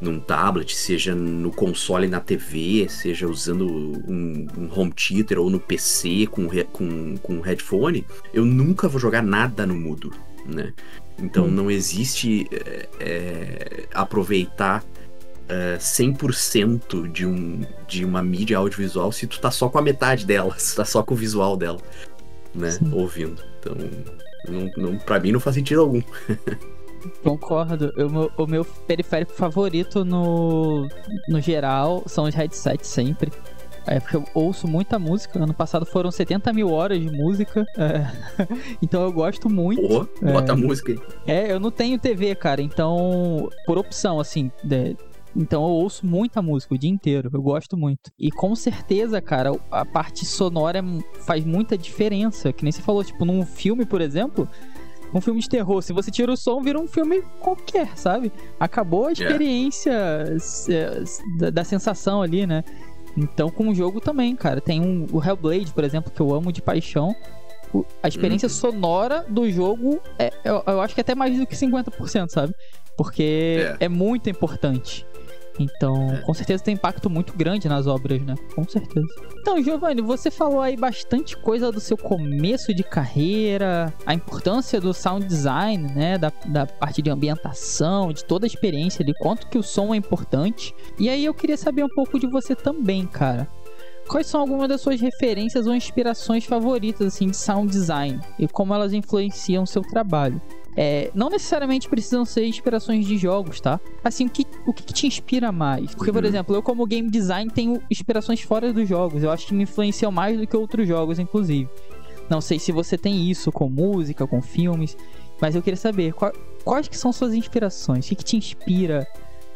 num tablet, seja no console na TV, seja usando um, um home theater ou no PC com, com, com headphone, eu nunca vou jogar nada no mudo, né? Então hum. não existe é, é, aproveitar é, 100% de, um, de uma mídia audiovisual se tu tá só com a metade dela, se tu tá só com o visual dela, né? Sim. Ouvindo. Então, não, não, pra mim não faz sentido algum. Concordo. Eu, o meu periférico favorito no, no geral são os headsets sempre. É porque eu ouço muita música. Ano passado foram 70 mil horas de música. É. então eu gosto muito. Pô, bota é. música aí. É, eu não tenho TV, cara. Então, por opção, assim. De... Então eu ouço muita música o dia inteiro. Eu gosto muito. E com certeza, cara, a parte sonora faz muita diferença. Que nem você falou, tipo, num filme, por exemplo um filme de terror. Se você tira o som, vira um filme qualquer, sabe? Acabou a experiência yeah. da, da, sensação ali, né? Então, com o jogo também, cara. Tem um, o Hellblade, por exemplo, que eu amo de paixão. O, a experiência uhum. sonora do jogo, é, eu, eu, acho que é até mais do que 50%, sabe? Porque é, é muito importante. Então, é. com certeza tem impacto muito grande nas obras, né? Com certeza. Então, Giovanni, você falou aí bastante coisa do seu começo de carreira, a importância do sound design, né? Da, da parte de ambientação, de toda a experiência ali, quanto que o som é importante. E aí eu queria saber um pouco de você também, cara. Quais são algumas das suas referências ou inspirações favoritas assim de sound design e como elas influenciam o seu trabalho? É, não necessariamente precisam ser inspirações de jogos, tá? Assim, o que, o que te inspira mais? Porque, por uhum. exemplo, eu como game design tenho inspirações fora dos jogos. Eu acho que me influenciam mais do que outros jogos, inclusive. Não sei se você tem isso com música, com filmes, mas eu queria saber qual, quais que são suas inspirações? O que, que te inspira,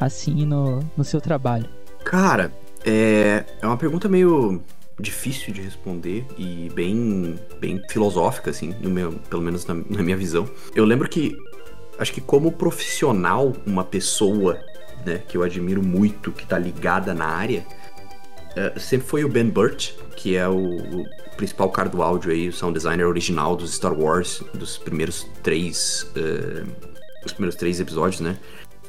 assim, no, no seu trabalho? Cara, é, é uma pergunta meio difícil de responder e bem, bem filosófica, assim, no meu, pelo menos na, na minha visão. Eu lembro que, acho que como profissional, uma pessoa né, que eu admiro muito, que tá ligada na área, uh, sempre foi o Ben Burt, que é o, o, principal cara do áudio aí, o sound designer original dos Star Wars, dos primeiros três, uh, os primeiros três episódios, né?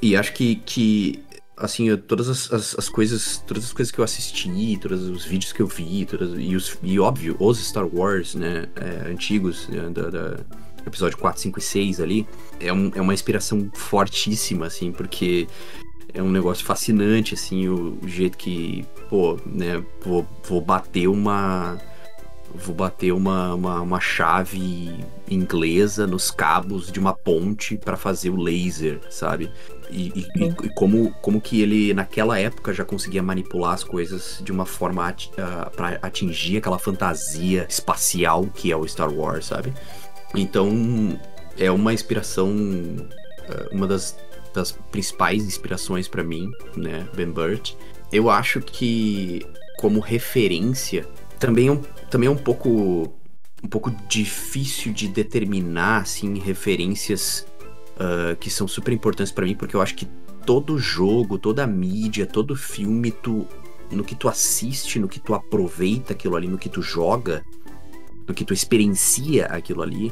E acho que, que assim, eu, todas as, as, as, coisas, todas as coisas que eu assisti, todos os vídeos que eu vi, todas, e, os, e óbvio, os Star Wars, né, é, antigos, né, da, da, episódio 4, 5 e 6 ali, é, um, é uma inspiração fortíssima, assim, porque é um negócio fascinante, assim, o, o jeito que, pô, né, vou, vou bater uma vou bater uma, uma, uma, chave inglesa nos cabos de uma ponte para fazer o laser, sabe? E, e, e, como, como que ele, naquela época, já conseguia manipular as coisas de uma forma uh, ah, para atingir aquela fantasia espacial que é o Star Wars, sabe? Então, é uma inspiração, uh, uma das, das principais inspirações para mim, né, Ben Burt. Eu acho que, como referência, também é um, também é um pouco um pouco difícil de determinar assim referências uh, que são super importantes para mim, porque eu acho que todo jogo, toda mídia, todo filme, tu, no que tu assiste, no que tu aproveita aquilo ali, no que tu joga, no que tu experiencia aquilo ali,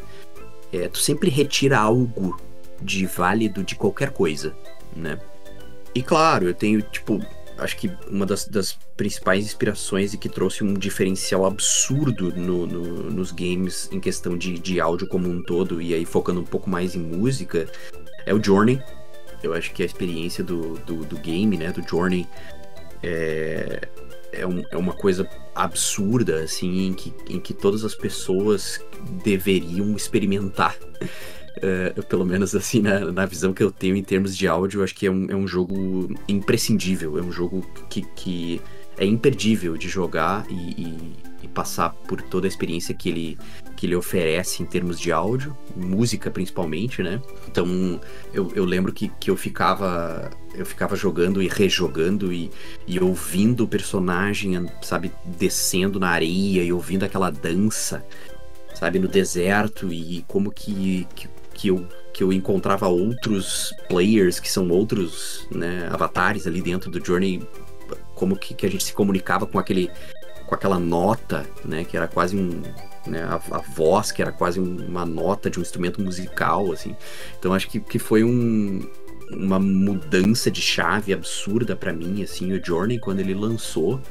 é, tu sempre retira algo de válido de qualquer coisa, né? E claro, eu tenho, tipo, acho que uma das, das principais inspirações e que trouxe um diferencial absurdo no, no, nos games em questão de, de áudio como um todo, e aí focando um pouco mais em música, é o Journey. Eu acho que a experiência do, do, do game, né, do Journey, é, é, um, é uma coisa absurda, assim, em que, em que todas as pessoas deveriam experimentar. Uh, pelo menos assim, na, na, visão que eu tenho em termos de áudio, acho que é um, é um jogo imprescindível. É um jogo que, que é imperdível de jogar e, e, e, passar por toda a experiência que ele, que ele oferece em termos de áudio, música principalmente, né? Então eu, eu lembro que, que eu ficava eu ficava jogando e rejogando e, e ouvindo o personagem, sabe, descendo na areia e ouvindo aquela dança, sabe, no deserto e como que, que que eu, que eu encontrava outros players, que são outros né, avatares ali dentro do Journey, como que, que a gente se comunicava com aquele com aquela nota, né, que era quase um, né, a, a, voz que era quase uma nota de um instrumento musical, assim. Então acho que, que foi um, uma mudança de chave absurda para mim, assim, o Journey quando ele lançou.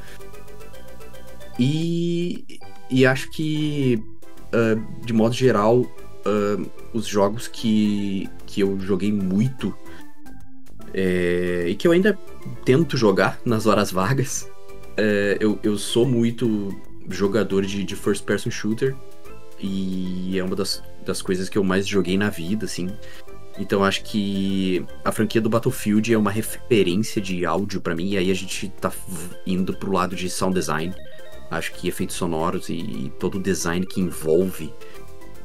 E, e acho que, uh, de modo geral, uh, os jogos que, que eu joguei muito é, e que eu ainda tento jogar nas horas vagas. É, eu, eu sou muito jogador de, de first person shooter e é uma das, das coisas que eu mais joguei na vida, assim. Então acho que a franquia do Battlefield é uma referência de áudio para mim, e aí a gente tá indo pro lado de sound design. Acho que efeitos sonoros e, e todo o design que envolve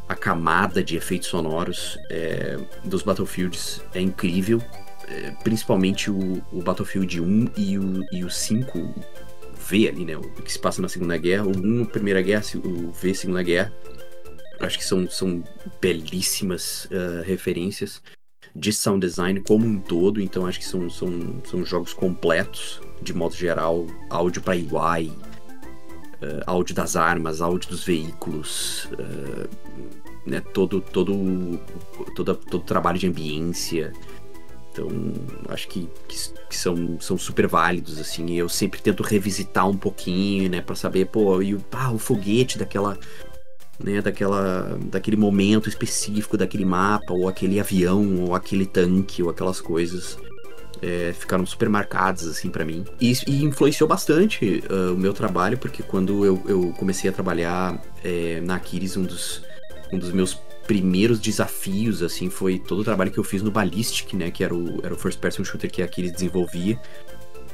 a camada de efeitos sonoros é, dos Battlefields é incrível. É, principalmente o, o, Battlefield 1 e o, e o 5 V ali, né? O que se passa na Segunda Guerra. O 1, Primeira Guerra, o V, Segunda Guerra. Acho que são, são belíssimas uh, referências de sound design como um todo. Então acho que são, são, são jogos completos, de modo geral. Áudio para UI, uh, áudio das armas, áudio dos veículos, uh, né, todo, todo, todo, todo trabalho de ambiência. Então, acho que, que, que, são, são super válidos, assim. eu sempre tento revisitar um pouquinho, né, para saber, pô, e o, ah, o foguete daquela, né, daquela, daquele momento específico daquele mapa, ou aquele avião, ou aquele tanque, ou aquelas coisas é, ficaram super marcadas assim para mim. E, e, influenciou bastante uh, o meu trabalho porque quando eu, eu comecei a trabalhar é, na Aquiles um dos um dos meus primeiros desafios assim foi todo o trabalho que eu fiz no Ballistic né que era o, era o first person shooter que a Aquiles desenvolvia.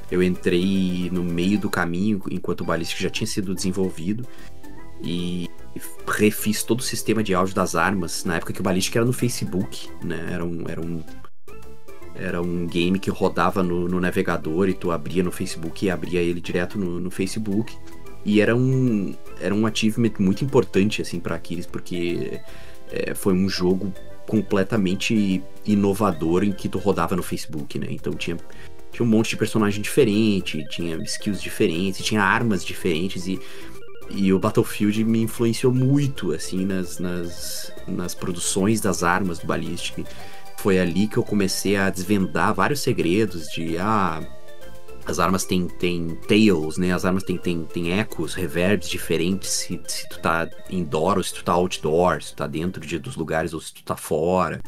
Eu entrei no meio do caminho enquanto o Ballistic já tinha sido desenvolvido e refiz todo o sistema de áudio das armas na época que o Ballistic era no Facebook né era um, era um era um game que rodava no, no, navegador e tu abria no Facebook e abria ele direto no, no, Facebook. E era um, era um achievement muito importante, assim, para Aquiles, porque é, foi um jogo completamente inovador em que tu rodava no Facebook, né? Então tinha, tinha um monte de personagem diferente, tinha skills diferentes, tinha armas diferentes e, e o Battlefield me influenciou muito, assim, nas, nas, nas produções das armas do Ballistic foi ali que eu comecei a desvendar vários segredos de ah, as armas têm, têm tails, né? As armas têm, têm, têm ecos, reverbs diferentes se, se tu tá indoor ou se tu tá outdoor, se tu tá dentro de, dos lugares ou se tu tá fora.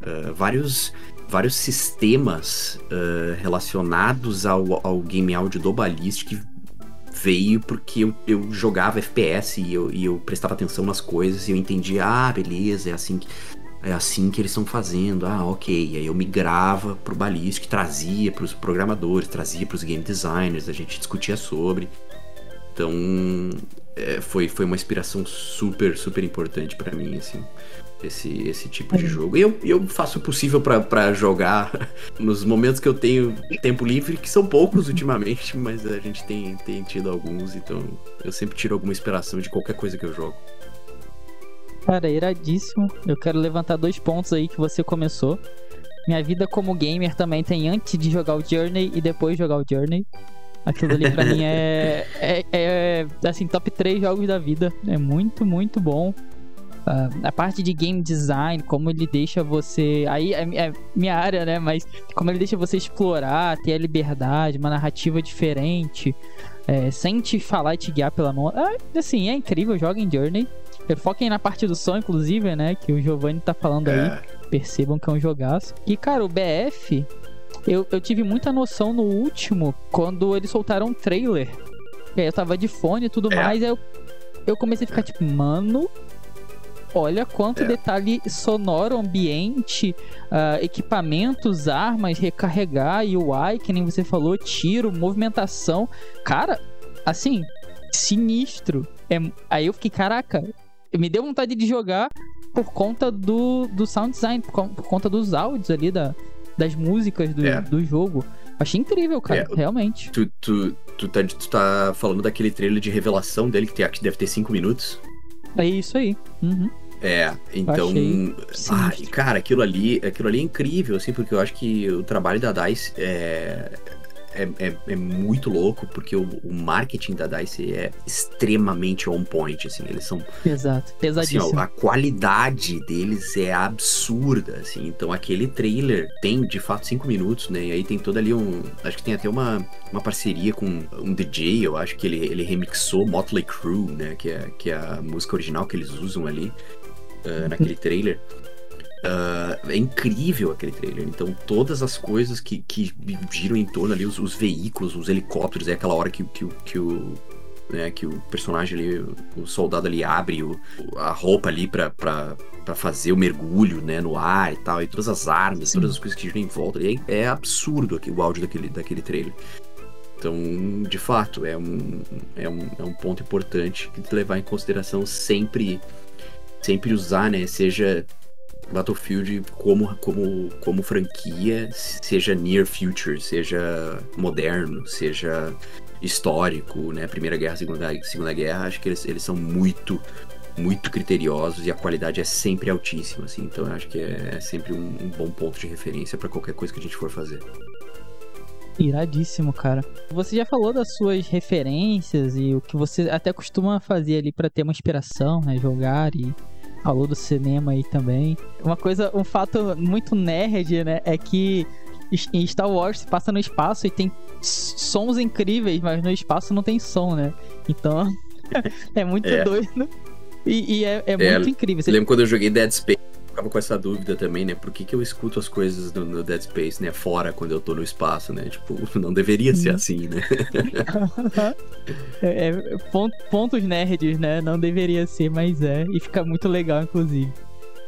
Uh, vários, vários sistemas uh, relacionados ao, ao game audio do Ballistic veio porque eu, eu jogava FPS e eu, e eu prestava atenção nas coisas e eu entendia, ah, beleza, é assim que é assim que eles estão fazendo. Ah, ok. Aí eu migrava pro Ballistic, trazia para os programadores, trazia para os game designers, a gente discutia sobre. Então, é, foi, foi uma inspiração super, super importante para mim, assim, esse, esse tipo de jogo. E eu, eu faço o possível para jogar nos momentos que eu tenho tempo livre, que são poucos ultimamente, mas a gente tem, tem tido alguns, então eu sempre tiro alguma inspiração de qualquer coisa que eu jogo. Cara, iradíssimo. Eu quero levantar dois pontos aí que você começou. Minha vida como gamer também tem antes de jogar o Journey e depois jogar o Journey. Aquilo ali pra mim é, é, é, assim, top 3 jogos da vida. É muito, muito bom. Uh, a parte de game design, como ele deixa você. Aí é, é, minha área, né? Mas como ele deixa você explorar, ter a liberdade, uma narrativa diferente, é, sem te falar e te guiar pela mão. É, assim, é incrível. Joga em Journey. Foquem na parte do som, inclusive, né? Que o Giovanni tá falando é. aí. Percebam que é um jogaço. E, cara, o BF, eu, eu tive muita noção no último, quando eles soltaram um trailer. E aí eu tava de fone e tudo é. mais, aí eu, eu comecei a ficar tipo, mano, olha quanto É. detalhe sonoro, ambiente, ah, equipamentos, armas, recarregar, UI, que nem você falou, tiro, movimentação. Cara, assim, sinistro. É, aí eu fiquei, caraca, me deu vontade de jogar por conta do, do sound design, por, por conta dos áudios ali, da, das músicas do, É. do jogo. Achei incrível, cara, É, realmente. Tu, tu, tu, tá, tu tá falando daquele trailer de revelação dele que, tem, que deve ter 5 minutos? É isso aí. Uhum. É, então. Achei e, cara, aquilo ali, aquilo ali é incrível, assim, porque eu acho que o trabalho da DICE é. É, é, é muito louco, porque o, o marketing da DICE é extremamente on point, assim, eles são Exato. Assim, Pesadíssimo. ó, a qualidade deles é absurda, assim. Então aquele trailer tem de fato cinco minutos, né? E aí tem todo ali um. Acho que tem até uma, uma parceria com um DJ, eu acho que ele, ele remixou Motley Crue, né? Que é, que é a música original que eles usam ali ah, naquele trailer. Ah, é incrível aquele trailer. Então, todas as coisas que, que giram em torno ali, os, os veículos, os helicópteros, é aquela hora que, que, o- que o. Né, que o personagem ali, o- soldado ali abre o, a roupa ali pra, pra, pra fazer o mergulho, né, no ar e tal, e todas as armas, Sim. todas as coisas que giram em volta. E é, é absurdo aqui, o áudio daquele, daquele trailer. Então, de fato, é um, é um, é um ponto importante que levar em consideração sempre, sempre usar, né? Seja Battlefield como, como, como franquia, seja near future, seja moderno, seja histórico, né? Primeira Guerra, Segunda, Segunda Guerra, acho que eles, eles são muito, muito criteriosos e a qualidade é sempre altíssima, assim. Então, acho que é, é sempre um, um bom ponto de referência para qualquer coisa que a gente for fazer. Iradíssimo, cara. Você já falou das suas referências e o que você até costuma fazer ali pra ter uma inspiração, né? Jogar e falou do cinema aí também. Uma coisa, um fato muito nerd, né? É que em Star Wars se passa no espaço e tem sons incríveis, mas no espaço não tem som, né? Então é muito É. doido. E, e é, é É, muito incrível. Você- Eu lembro quando eu joguei Dead Space, ficava com essa dúvida também, né? Por que, que eu escuto as coisas no, no Dead Space, né? Fora quando eu tô no espaço, né? Tipo, não deveria ser Uhum. assim, né? é, é, pon- pontos nerds, né? Não deveria ser, mas é. E fica muito legal, inclusive.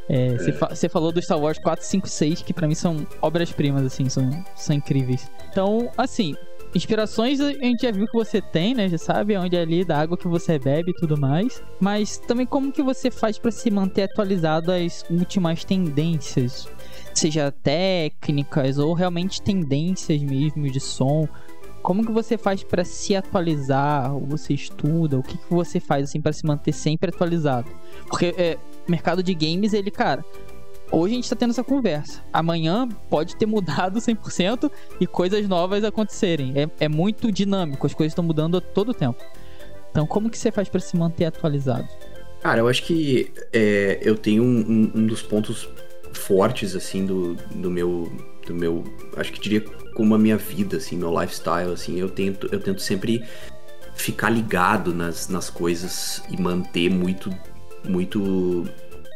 É, Você fa- você falou do Star Wars 4, 5, 6, que pra mim são obras-primas, assim, são, são incríveis. Então, assim, inspirações a gente já viu que você tem, né? Já sabe onde é ali da água que você bebe e tudo mais. Mas também como que você faz pra se manter atualizado às últimas tendências? Seja técnicas ou realmente tendências mesmo de som. Como que você faz pra se atualizar? Ou você estuda? O que, que você faz assim pra se manter sempre atualizado? Porque é, mercado de games, ele, cara, hoje a gente tá tendo essa conversa. Amanhã pode ter mudado 100% e coisas novas acontecerem. É, é muito dinâmico, as coisas estão mudando a todo tempo. Então, como que você faz pra se manter atualizado? Cara, eu acho que é, eu tenho um, um- um dos pontos fortes, assim, do, do meu. Do meu. Acho que diria como a minha vida, assim, meu lifestyle, assim, eu tento, eu tento sempre ficar ligado nas, nas coisas e manter muito. Muito.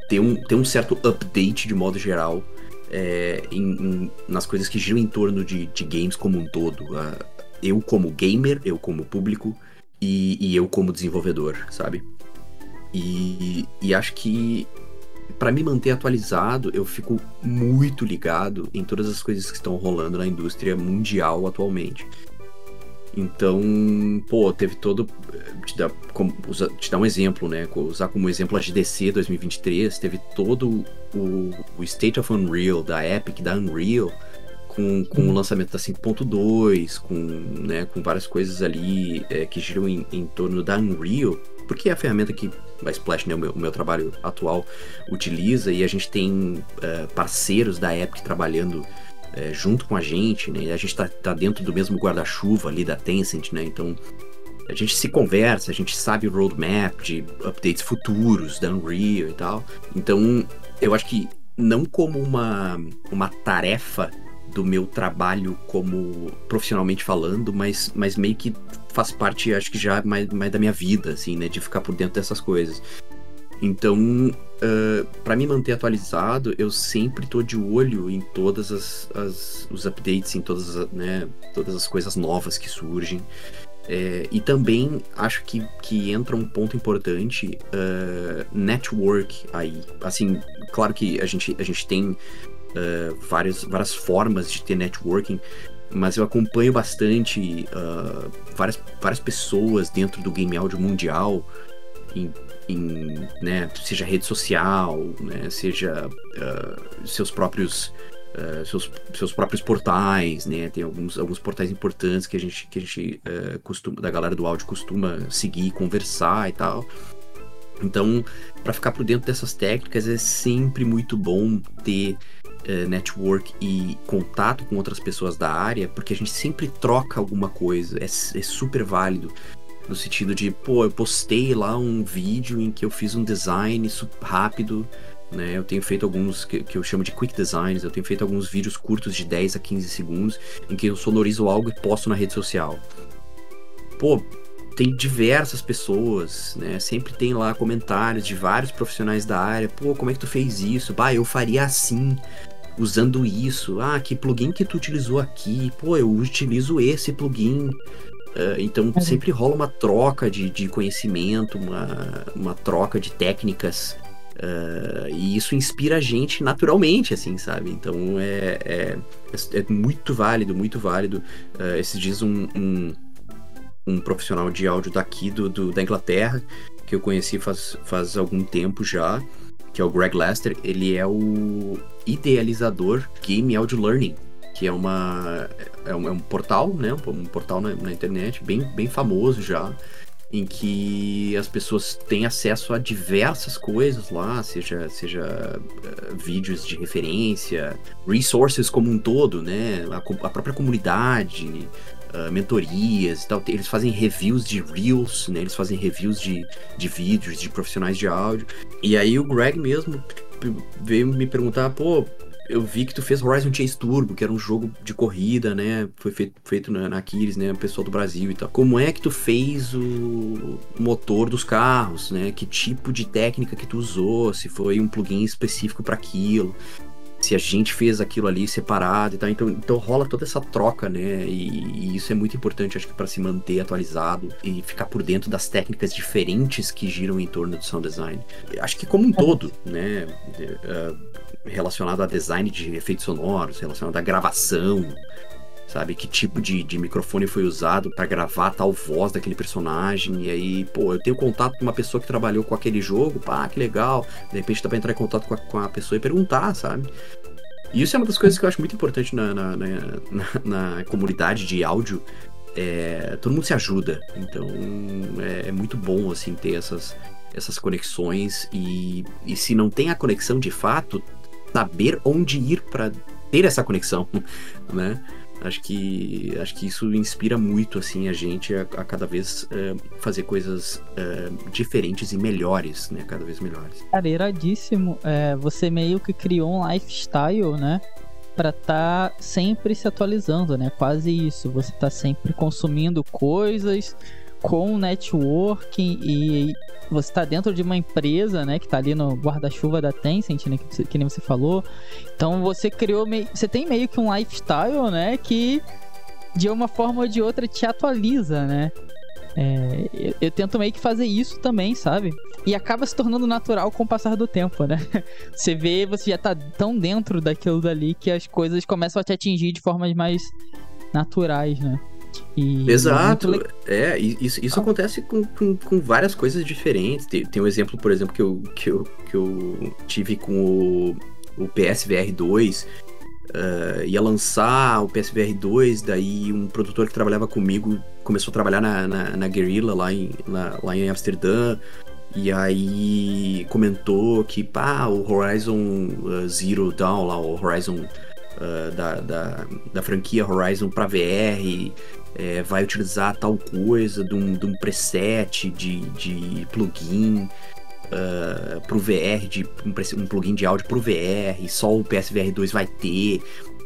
Ter um, ter um certo update de modo geral. é, em- em- nas coisas que giram em torno de, de games como um todo. Ah, eu como gamer, eu como público e, e eu como desenvolvedor, sabe? E, e acho que para me manter atualizado, eu fico muito ligado em todas as coisas que estão rolando na indústria mundial atualmente. Então, pô, teve todo. Te dar, como, te dar um exemplo, né? Usar como exemplo a GDC 2023, teve todo o, o State of Unreal da Epic, da Unreal, com, com o lançamento da 5.2, com, né, com várias coisas ali é, que giram em, em torno da Unreal, porque é a ferramenta que a Splash, né, o meu, o meu trabalho atual, utiliza, e a gente tem é, parceiros da Epic trabalhando é, junto com a gente, né, a gente tá, tá dentro do mesmo guarda-chuva ali da Tencent, né, então a gente se conversa, a gente sabe o roadmap de updates futuros da Unreal e tal, então eu acho que não como uma, uma tarefa do meu trabalho como profissionalmente falando, mas, mas meio que faz parte, acho que já mais, mais da minha vida, assim, né? De ficar por dentro dessas coisas. Então, uh, para me manter atualizado, eu sempre tô de olho em todas as, as os updates, em todas as, né, todas as coisas novas que surgem. É, e também acho que, que entra um ponto importante, uh, network aí. Assim, claro que a gente, a gente tem uh, várias, várias formas de ter networking, mas eu acompanho bastante uh, várias, várias pessoas dentro do game áudio mundial, em, né, seja rede social, né, seja uh, seus próprios uh, seus, seus próprios portais, né, tem alguns, alguns portais importantes que a gente que a gente costuma da galera do áudio costuma seguir, conversar e tal. Então, para ficar por dentro dessas técnicas é sempre muito bom ter uh, network e contato com outras pessoas da área, porque a gente sempre troca alguma coisa, é, é super válido. No sentido de, pô, eu postei lá um vídeo em que eu fiz um design rápido, né? Eu tenho feito alguns que, que, eu chamo de quick designs, eu tenho feito alguns vídeos curtos de 10 a 15 segundos em que eu sonorizo algo e posto na rede social. Pô, tem diversas pessoas, né? Sempre tem lá comentários de vários profissionais da área. Pô, como é que tu fez isso? Bah, eu faria assim, usando isso. Ah, que plugin que tu utilizou aqui? Pô, eu utilizo esse plugin. Uh, então uhum. sempre rola uma troca de, de conhecimento, uma, uma troca de técnicas. Uh, e isso inspira a gente naturalmente, assim, sabe? Então é, é, é muito válido, muito válido. Uh, esses dias um, um um profissional de áudio daqui do, do, da Inglaterra, que eu conheci faz, faz algum tempo já, que é o Greg Lester. Ele é o idealizador Game Audio Learning, que é, uma, é, um, é um portal, né? Um, portal na, na, internet bem, bem famoso já, em que as pessoas têm acesso a diversas coisas lá, seja, seja uh, vídeos de referência, resources como um todo, né? A, a própria comunidade, uh, mentorias e tal. Eles fazem reviews de reels, né? Eles fazem reviews de, de vídeos, de profissionais de áudio. E aí o Greg mesmo veio me perguntar, pô, eu vi que tu fez Horizon Chase Turbo, que era um jogo de corrida, né? Foi feito, feito na, na Aquiles, né? Pessoal do Brasil e tal. Como é que tu fez o motor dos carros, né? Que tipo de técnica que tu usou? Se foi um plugin específico para aquilo? se a gente fez aquilo ali separado e tal. Então, então rola toda essa troca, né? E, e isso é muito importante, acho que, para se manter atualizado e ficar por dentro das técnicas diferentes que giram em torno do sound design. Acho que como um todo, né? Uh, relacionado a design de efeitos sonoros, relacionado à gravação, sabe? Que tipo de, de microfone foi usado para gravar tal voz daquele personagem. E aí, pô, eu tenho contato com uma pessoa que trabalhou com aquele jogo, pá, que legal. De repente dá pra entrar em contato com a, com a pessoa e perguntar, sabe? E isso é uma das coisas que eu acho muito importante na, na, na, na comunidade de áudio. É, todo mundo se ajuda. Então é, é, muito bom assim ter essas, essas conexões. E, e se não tem a conexão de fato, saber onde ir para ter essa conexão, né? Acho que, acho que isso inspira muito assim a gente a, a cada vez uh, fazer coisas uh, diferentes e melhores, né? Cada vez melhores. Cara, iradíssimo. É, você meio que criou um lifestyle, né? Para estar tá sempre se atualizando, né? Quase isso. Você tá sempre consumindo coisas com networking e você está dentro de uma empresa, né, que está ali no guarda-chuva da Tencent, né, que, que, nem você falou. Então você criou você tem meio que um lifestyle, né, que de uma forma ou de outra te atualiza, né? É, eu, eu, tento meio que fazer isso também, sabe? E acaba se tornando natural com o passar do tempo, né? Você vê, você já tá tão dentro daquilo dali que as coisas começam a te atingir de formas mais naturais, né? E Exato, é, isso, isso ah. acontece com, com, com, várias coisas diferentes. Tem, tem um exemplo, por exemplo, que eu, que eu, que eu tive com o, o PSVR 2. Uh, ia lançar o PSVR 2, daí um produtor que trabalhava comigo começou a trabalhar na, na, na Guerrilla lá em, na, lá em Amsterdã. E aí comentou que pá, o Horizon uh, Zero Dawn, lá, o Horizon uh, da, da, da, franquia Horizon para VR é, vai utilizar tal coisa de um, de um preset de, de plugin uh, pro VR, de um, um plugin de áudio pro VR, só o PSVR 2 vai ter.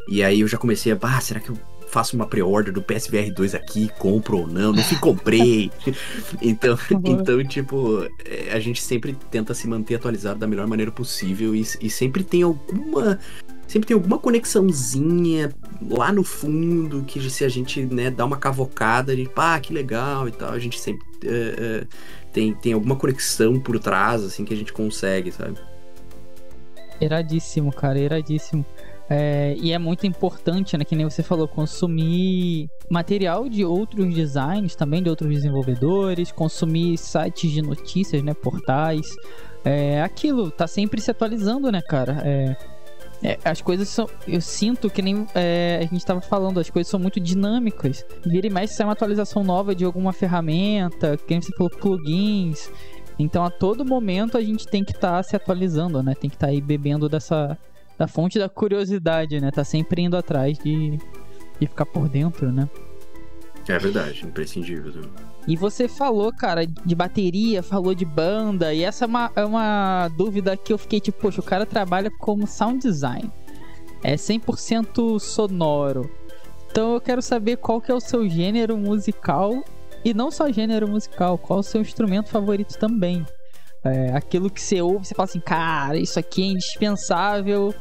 E aí eu já comecei a, ah, será que eu faço uma pre-order do PSVR 2 aqui, compro ou não, não fui comprei. então, então, tipo, é, a gente sempre tenta se manter atualizado da melhor maneira possível e, e sempre tem alguma sempre tem alguma conexãozinha lá no fundo que se a gente né, dá uma cavocada de pá, que legal e tal, a gente sempre uh, uh, tem, tem alguma conexão por trás, assim, que a gente consegue, sabe? Iradíssimo, cara, iradíssimo. É, e é muito importante, né, que nem você falou, consumir material de outros designs, também de outros desenvolvedores, consumir sites de notícias, né, portais. É, aquilo, tá sempre se atualizando, né, cara? É, é, as coisas são. Eu sinto que nem é, a gente estava falando, as coisas são muito dinâmicas. Vira e mexe sai uma atualização nova de alguma ferramenta, quem você falou, plugins. Então a todo momento a gente tem que estar tá se atualizando, né? Tem que estar tá aí bebendo dessa. da fonte da curiosidade, né? Tá sempre indo atrás de, de ficar por dentro, né? É verdade, imprescindível. Né? E você falou, cara, de bateria, falou de banda, e essa é uma, é uma dúvida que eu fiquei tipo, poxa, o cara trabalha como sound design. É 100% sonoro. Então eu quero saber qual que é o seu gênero musical e não só gênero musical, qual o seu instrumento favorito também. É, aquilo que você ouve, você fala assim, cara, isso aqui é indispensável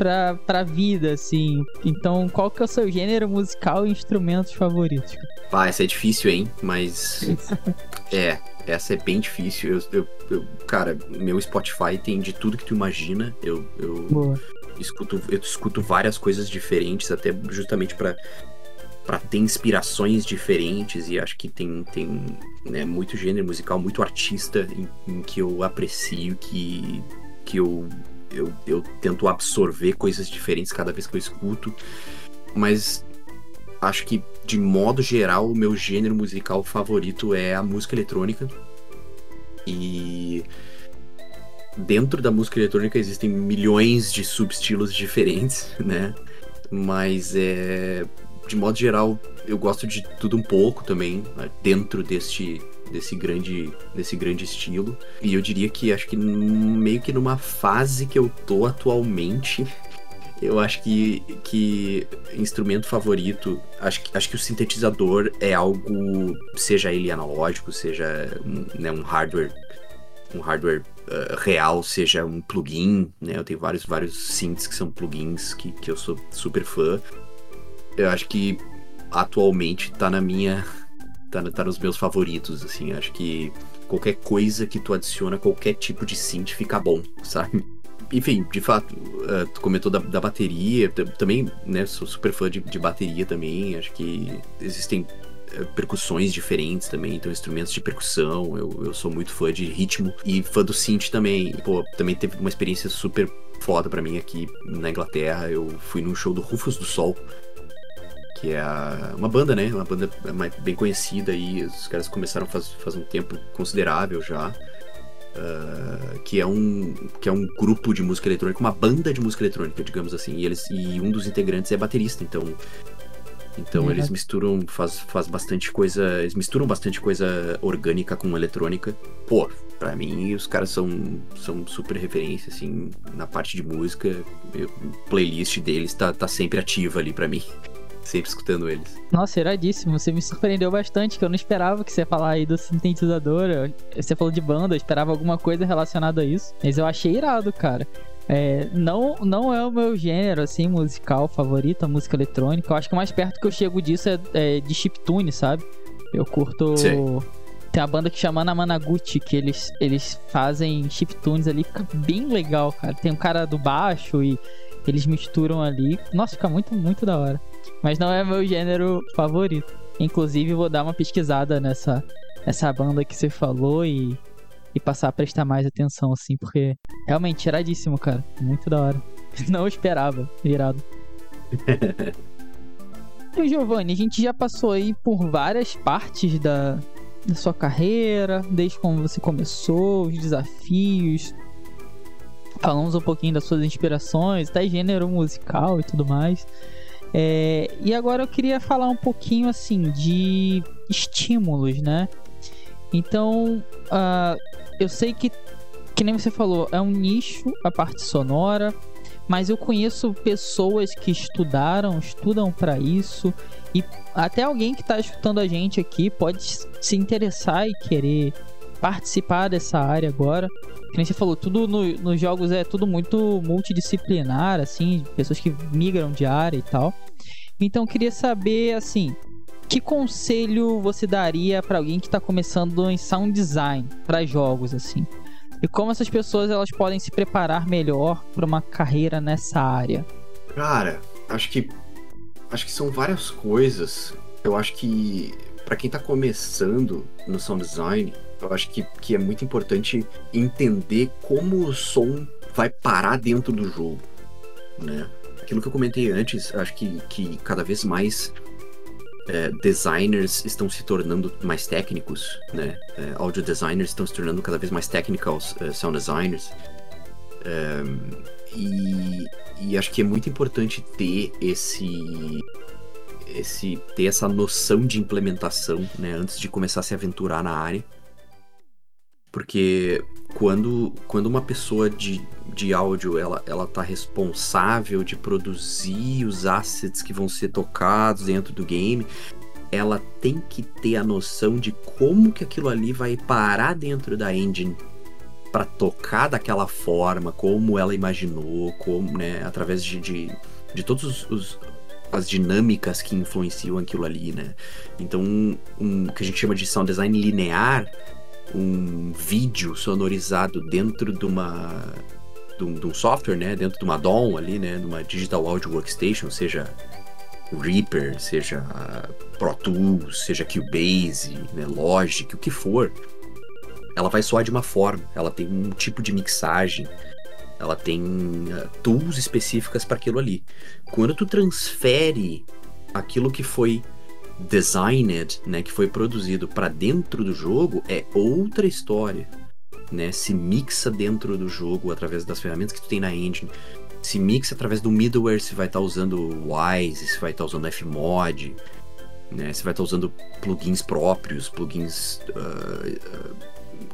pra, pra vida, assim. Então, qual que é o seu gênero musical e instrumentos favoritos? Ah, essa é difícil, hein? Mas. é, essa é bem difícil. Eu, eu, eu, cara, meu Spotify tem de tudo que tu imagina. Eu, eu escuto, eu escuto várias coisas diferentes, até justamente para para ter inspirações diferentes e acho que tem, tem né, muito gênero musical, muito artista em, em que eu aprecio, que, que eu eu, eu tento absorver coisas diferentes cada vez que eu escuto, mas acho que de modo geral o meu gênero musical favorito é a música eletrônica. E dentro da música eletrônica existem milhões de subestilos diferentes, né? Mas é de modo geral eu gosto de tudo um pouco também né? dentro deste desse grande, desse grande estilo. E eu diria que acho que meio que numa fase que eu tô atualmente, eu acho que, que instrumento favorito, acho que, acho que o sintetizador é algo, seja ele analógico, seja né, um hardware, um hardware uh, real, seja um plugin, né? Eu tenho vários, vários synths que são plugins que, que eu sou super fã. Eu acho que atualmente tá na minha tá, tá nos meus favoritos, assim. Acho que qualquer coisa que tu adiciona, qualquer tipo de synth fica bom, sabe? Enfim, de fato, uh, tu comentou da, da bateria, também, né, sou super fã de, de bateria também, acho que existem uh, percussões diferentes também, então instrumentos de percussão, eu, eu sou muito fã de ritmo e fã do synth também. Pô, também teve uma experiência super foda para mim aqui na Inglaterra, eu fui num show do Rufus do Sol, que é a, uma banda, né? Uma banda bem conhecida e os caras começaram faz, faz um tempo considerável já. Uh, que é um que é um grupo de música eletrônica, uma banda de música eletrônica, digamos assim. E eles e um dos integrantes é baterista, então então uhum. eles misturam faz, faz bastante coisa, eles misturam bastante coisa orgânica com eletrônica. Pô, para mim os caras são são super referência assim na parte de música. Eu, playlist deles tá, tá sempre ativa ali para mim sempre escutando eles. Nossa, iradíssimo. Você me surpreendeu bastante, que eu não esperava que você ia falar aí do sintetizador. Você falou de banda, eu esperava alguma coisa relacionada a isso. Mas eu achei irado, cara. É, não, não é o meu gênero, assim, musical favorito, a música eletrônica. Eu acho que o mais perto que eu chego disso é, é de chiptune, sabe? Eu curto... Sim. Tem uma banda que chama Namanaguchi, que eles, eles fazem chiptunes ali, fica bem legal, cara. Tem um cara do baixo e eles misturam ali. Nossa, fica muito, muito da hora. Mas não é meu gênero favorito. Inclusive, vou dar uma pesquisada nessa, nessa banda que você falou e, e passar a prestar mais atenção, assim, porque realmente iradíssimo, cara. Muito da hora. Não esperava, irado. e Giovanni, a gente já passou aí por várias partes da, da sua carreira, desde como você começou, os desafios. Falamos um pouquinho das suas inspirações, até gênero musical e tudo mais. É, e agora eu queria falar um pouquinho assim de estímulos, né? Então, uh, eu sei que, que nem você falou, é um nicho a parte sonora, mas eu conheço pessoas que estudaram, estudam para isso, e até alguém que está escutando a gente aqui pode se interessar e querer participar dessa área agora. Como você falou, tudo no, nos jogos é tudo muito multidisciplinar, assim, pessoas que migram de área e tal. Então, queria saber, assim, que conselho você daria para alguém que está começando em sound design para jogos, assim? E como essas pessoas elas podem se preparar melhor para uma carreira nessa área? Cara, acho que acho que são várias coisas. Eu acho que para quem está começando no sound design, eu acho que, que é muito importante entender como o som vai parar dentro do jogo, né? Aquilo que eu comentei antes, acho que, que cada vez mais é, designers estão se tornando mais técnicos, né? É, audio designers estão se tornando cada vez mais technicals uh, sound designers. É, e, e, acho que é muito importante ter esse, esse ter essa noção de implementação, né? Antes de começar a se aventurar na área. Porque quando, quando uma pessoa de, de áudio ela, ela tá responsável de produzir os assets que vão ser tocados dentro do game, ela tem que ter a noção de como que aquilo ali vai parar dentro da engine para tocar daquela forma, como ela imaginou, como, né, através de, de, de todos os, os as dinâmicas que influenciam aquilo ali, né? Então, um, um que a gente chama de sound design linear um vídeo sonorizado dentro de uma de um, de um, software, né, dentro de uma DOM ali, né, numa Digital Audio Workstation, seja Reaper, seja Pro Tools, seja Cubase, né, Logic, o que for, ela vai soar de uma forma, ela tem um tipo de mixagem, ela tem uh, tools específicas para aquilo ali. Quando tu transfere aquilo que foi designed, né, que foi produzido para dentro do jogo, é outra história. Né, se mixa dentro do jogo através das ferramentas que tu tem na engine. Se mixa através do middleware, se vai estar tá usando Wise, se vai estar tá usando Fmod, né, se vai estar tá usando plugins próprios, plugins uh, uh,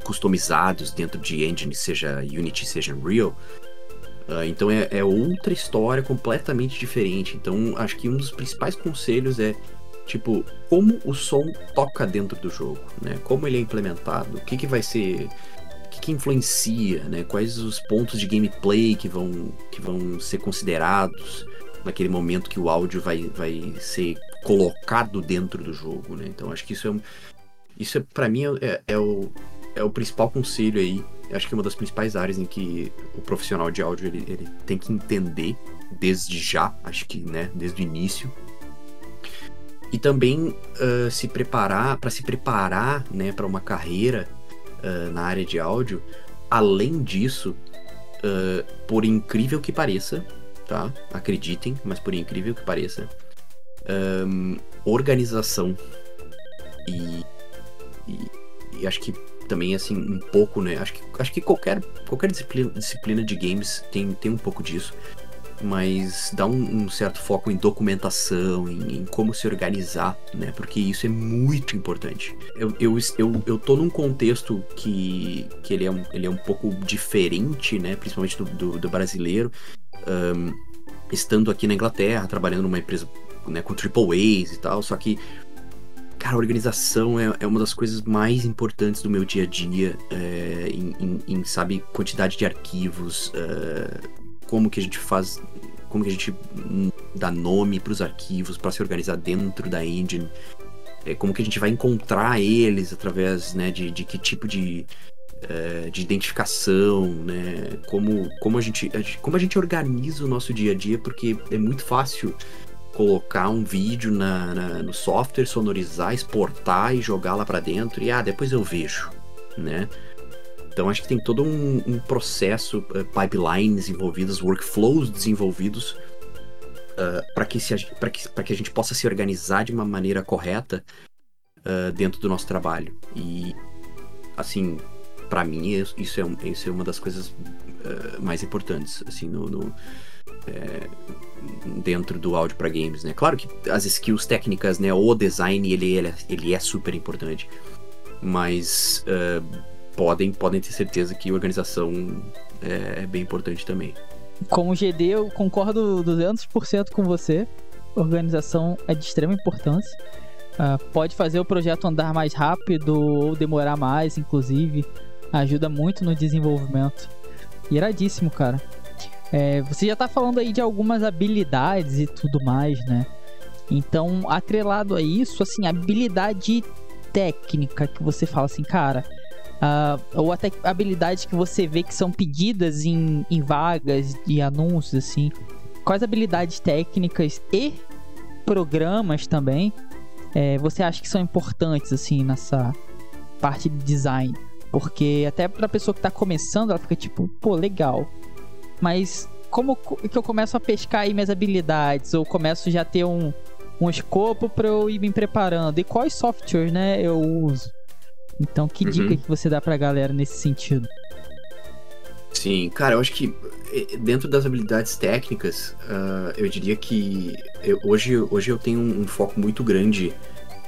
customizados dentro de engine, seja Unity, seja Unreal. Uh, então é, é outra história completamente diferente. Então acho que um dos principais conselhos é Tipo, como o som toca dentro do jogo, né? Como ele é implementado, o que, que vai ser. O que, que influencia, né? Quais os pontos de gameplay que vão, que vão ser considerados naquele momento que o áudio vai, vai ser colocado dentro do jogo, né? Então acho que isso é um, isso é, para mim é, é, o, é o principal conselho aí. Acho que é uma das principais áreas em que o profissional de áudio ele, ele tem que entender desde já, acho que, né, desde o início, e também uh, se preparar para se preparar né para uma carreira uh, na área de áudio além disso uh, por incrível que pareça tá? Acreditem mas por incrível que pareça um, organização e, e, e, acho que também assim um pouco né acho que acho que qualquer qualquer disciplina, disciplina de games tem tem um pouco disso mas dá um, um, certo foco em documentação, em, em, como se organizar, né? Porque isso é muito importante. Eu, eu, eu, eu tô num contexto que, que ele, é um, ele é um pouco diferente, né? Principalmente do, do, do brasileiro. Um, estando aqui na Inglaterra, trabalhando numa empresa né, com triple A's e tal, só que Cara, organização é, é, uma das coisas mais importantes do meu dia a dia, é, em, em, em, sabe, quantidade de arquivos, é, como que a gente faz, como que a gente dá nome para os arquivos para se organizar dentro da engine, é, como que a gente vai encontrar eles através né, de, de que tipo de, é, de identificação, né, como, como, a gente, como a gente organiza o nosso dia a dia, porque é muito fácil colocar um vídeo na, na no software, sonorizar, exportar e jogar lá para dentro e ah, depois eu vejo, né? Então acho que tem todo um, um processo, uh, pipelines envolvidos, workflows desenvolvidos uh, para que, que, que a gente possa se organizar de uma maneira correta uh, dentro do nosso trabalho. E assim, para mim isso é, isso é uma das coisas mais importantes assim no, no é, dentro do áudio para games, né? Claro que as skills técnicas, né, o design ele, ele, é, ele é super importante, mas uh, podem, podem ter certeza que organização é, é bem importante também. Como GD, eu concordo 200% com você. Organização é de extrema importância. Uh, pode fazer o projeto andar mais rápido ou demorar mais, inclusive. Ajuda muito no desenvolvimento. Iradíssimo, cara. É, você já tá falando aí de algumas habilidades e tudo mais, né? Então, atrelado a isso, assim, habilidade técnica que você fala assim, cara, uh, ou até habilidades que você vê que são pedidas em, em vagas de anúncios, assim. Quais habilidades técnicas e programas também é, você acha que são importantes, assim, nessa parte de design? Porque até pra pessoa que tá começando, ela fica tipo, pô, legal. Mas como que eu começo a pescar aí minhas habilidades? Ou começo já a ter um, um escopo para eu ir me preparando? E quais softwares, né, eu uso? Então, que uhum. dica que você dá pra galera nesse sentido? Sim, cara, eu acho que eh, dentro das habilidades técnicas, uh, eu diria que eu, hoje, hoje eu tenho um, um foco muito grande.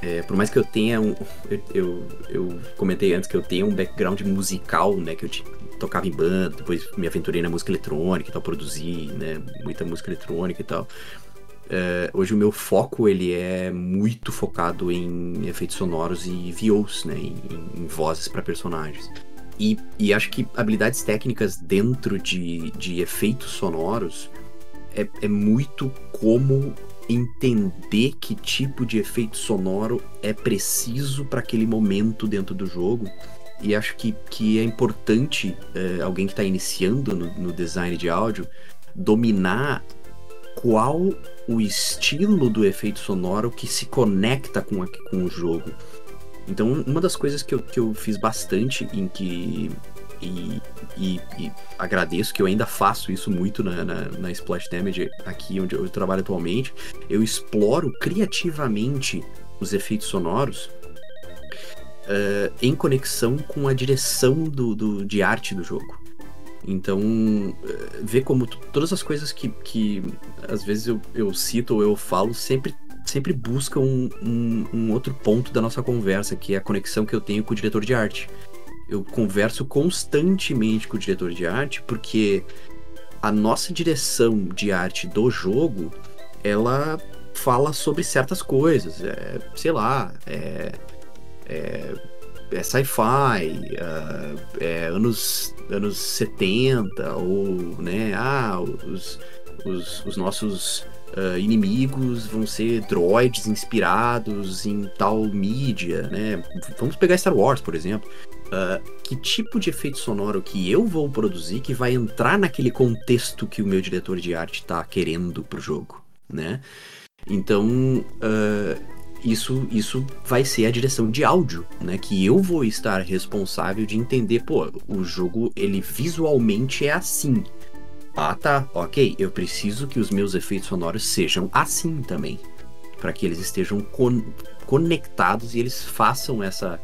É, por mais que eu tenha um. Eu, eu, eu, comentei antes que eu tenha um background musical, né? Que eu tocava em banda, depois me aventurei na música eletrônica e tal, produzi né, muita música eletrônica e tal. É, hoje o meu foco ele é muito focado em efeitos sonoros e VOs, né, em, em vozes para personagens. E, e, acho que habilidades técnicas dentro de, de efeitos sonoros é, é muito como entender que tipo de efeito sonoro é preciso para aquele momento dentro do jogo e acho que, que é importante é, alguém que está iniciando no, no, design de áudio dominar qual o estilo do efeito sonoro que se conecta com, a, com o jogo. Então, uma das coisas que eu, que eu fiz bastante em que. E, e, e agradeço que eu ainda faço isso muito na, na, na Splash Damage aqui onde eu trabalho atualmente. Eu exploro criativamente os efeitos sonoros uh, em conexão com a direção do, do, de arte do jogo. Então, uh, ver como todas as coisas que, que às vezes eu, eu cito ou eu falo sempre, sempre buscam um, um, um outro ponto da nossa conversa, que é a conexão que eu tenho com o diretor de arte. Eu converso constantemente com o diretor de arte porque a nossa direção de arte do jogo ela fala sobre certas coisas. É, sei lá, é, é, é sci-fi, uh, é anos, anos 70, ou, né, ah, os, os, os nossos uh, inimigos vão ser droids inspirados em tal mídia, né? Vamos pegar Star Wars, por exemplo. Uh, que tipo de efeito sonoro que eu vou produzir que vai entrar naquele contexto que o meu diretor de arte está querendo pro jogo, né? Então, uh, isso, isso vai ser a direção de áudio, né? Que eu vou estar responsável de entender, pô, o jogo ele visualmente é assim. Ah, tá, ok. Eu preciso que os meus efeitos sonoros sejam assim também, para que eles estejam con conectados e eles façam essa,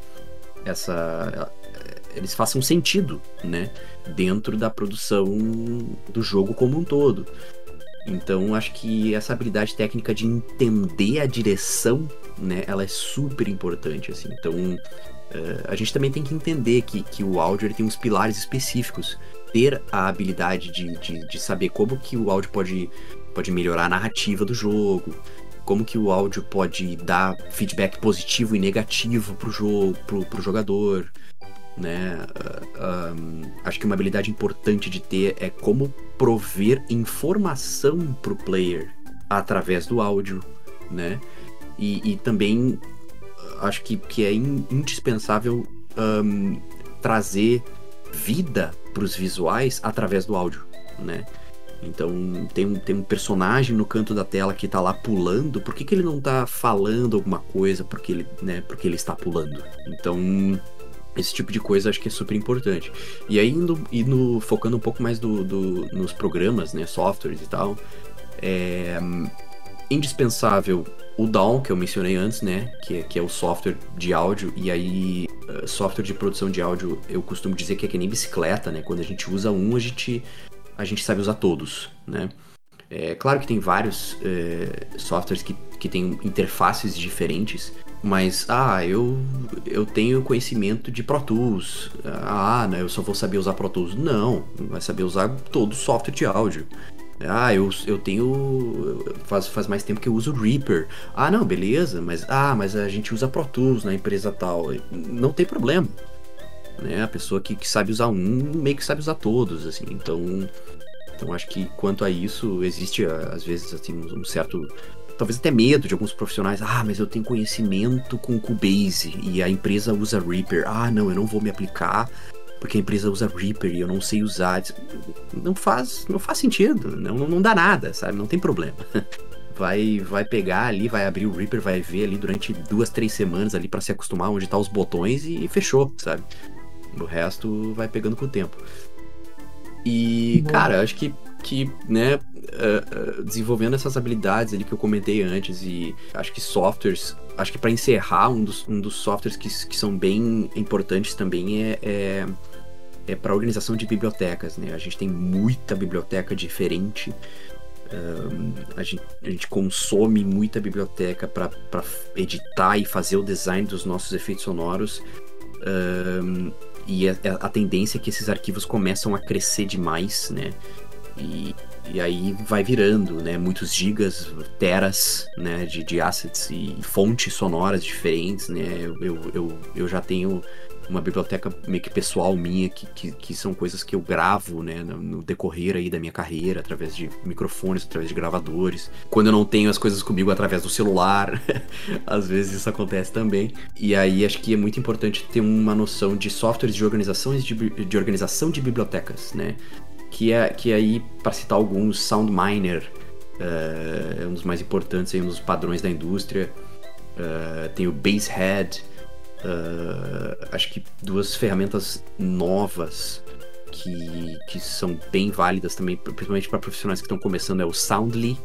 essa, eles façam sentido, né? Dentro da produção do jogo como um todo. Então, acho que essa habilidade técnica de entender a direção, né, ela é super importante, assim. Então, uh, a gente também tem que entender que, que o áudio ele tem uns pilares específicos. Ter a habilidade de, de, de saber como que o áudio pode, pode melhorar a narrativa do jogo, como que o áudio pode dar feedback positivo e negativo pro jogo, pro, pro jogador, né? Uh, um, acho que uma habilidade importante de ter é como prover informação pro player através do áudio, né? E, e também acho que, que é in, indispensável um, trazer vida para os visuais através do áudio, né? Então tem um, tem um personagem no canto da tela que tá lá pulando, por que, que ele não tá falando alguma coisa porque ele, né, porque ele está pulando? Então esse tipo de coisa acho que é super importante. E aí, indo, indo focando um pouco mais do, do, nos programas, né, softwares e tal, é indispensável o DAW, que eu mencionei antes, né, que é, que é o software de áudio, e aí uh, software de produção de áudio eu costumo dizer que é que nem bicicleta, né, quando a gente usa um, a gente, a gente sabe usar todos, né. É claro que tem vários é, softwares que, que têm interfaces diferentes, mas, ah, eu, eu tenho conhecimento de Pro Tools. Ah, né, eu só vou saber usar Pro Tools. Não, vai saber usar todo o software de áudio. Ah, eu, eu tenho. Faz, faz mais tempo que eu uso Reaper. Ah, não, beleza, mas. Ah, mas a gente usa Pro Tools na empresa tal. Não tem problema. Né? A pessoa que, que sabe usar um, meio que sabe usar todos, assim. Então. Então acho que quanto a isso, existe às vezes assim, um certo. Talvez até medo de alguns profissionais. Ah, mas eu tenho conhecimento com Cubase e a empresa usa Reaper. Ah, não, eu não vou me aplicar porque a empresa usa Reaper e eu não sei usar. Não faz, não faz sentido, não, não dá nada, sabe? Não tem problema. Vai, vai pegar ali, vai abrir o Reaper, vai ver ali durante duas, três semanas ali para se acostumar onde tá os botões e, e fechou, sabe? O resto vai pegando com o tempo. E, Boa. cara, acho que, que né, uh, desenvolvendo essas habilidades ali que eu comentei antes e acho que softwares acho que para encerrar, um dos, um dos softwares que, que são bem importantes também é, é, é para organização de bibliotecas, né? A gente tem muita biblioteca diferente. Um, a, gente, a, gente, consome muita biblioteca para editar e fazer o design dos nossos efeitos sonoros. Um, e a, a, tendência é que esses arquivos começam a crescer demais, né? E, e aí vai virando, né? Muitos gigas, teras, né? De, de assets e fontes sonoras diferentes, né? Eu, eu, eu já tenho uma biblioteca meio que pessoal minha, que, que, que, são coisas que eu gravo, né, no, decorrer aí da minha carreira, através de microfones, através de gravadores. Quando eu não tenho as coisas comigo através do celular, às vezes isso acontece também. E aí acho que é muito importante ter uma noção de softwares de organizações de, de organização de bibliotecas, né? Que é que é aí para citar alguns SoundMiner uh, é um dos mais importantes aí, um dos padrões da indústria. Uh, tem o Basehead uh, acho que duas ferramentas novas que, que são bem válidas também principalmente para profissionais que estão começando é o Soundly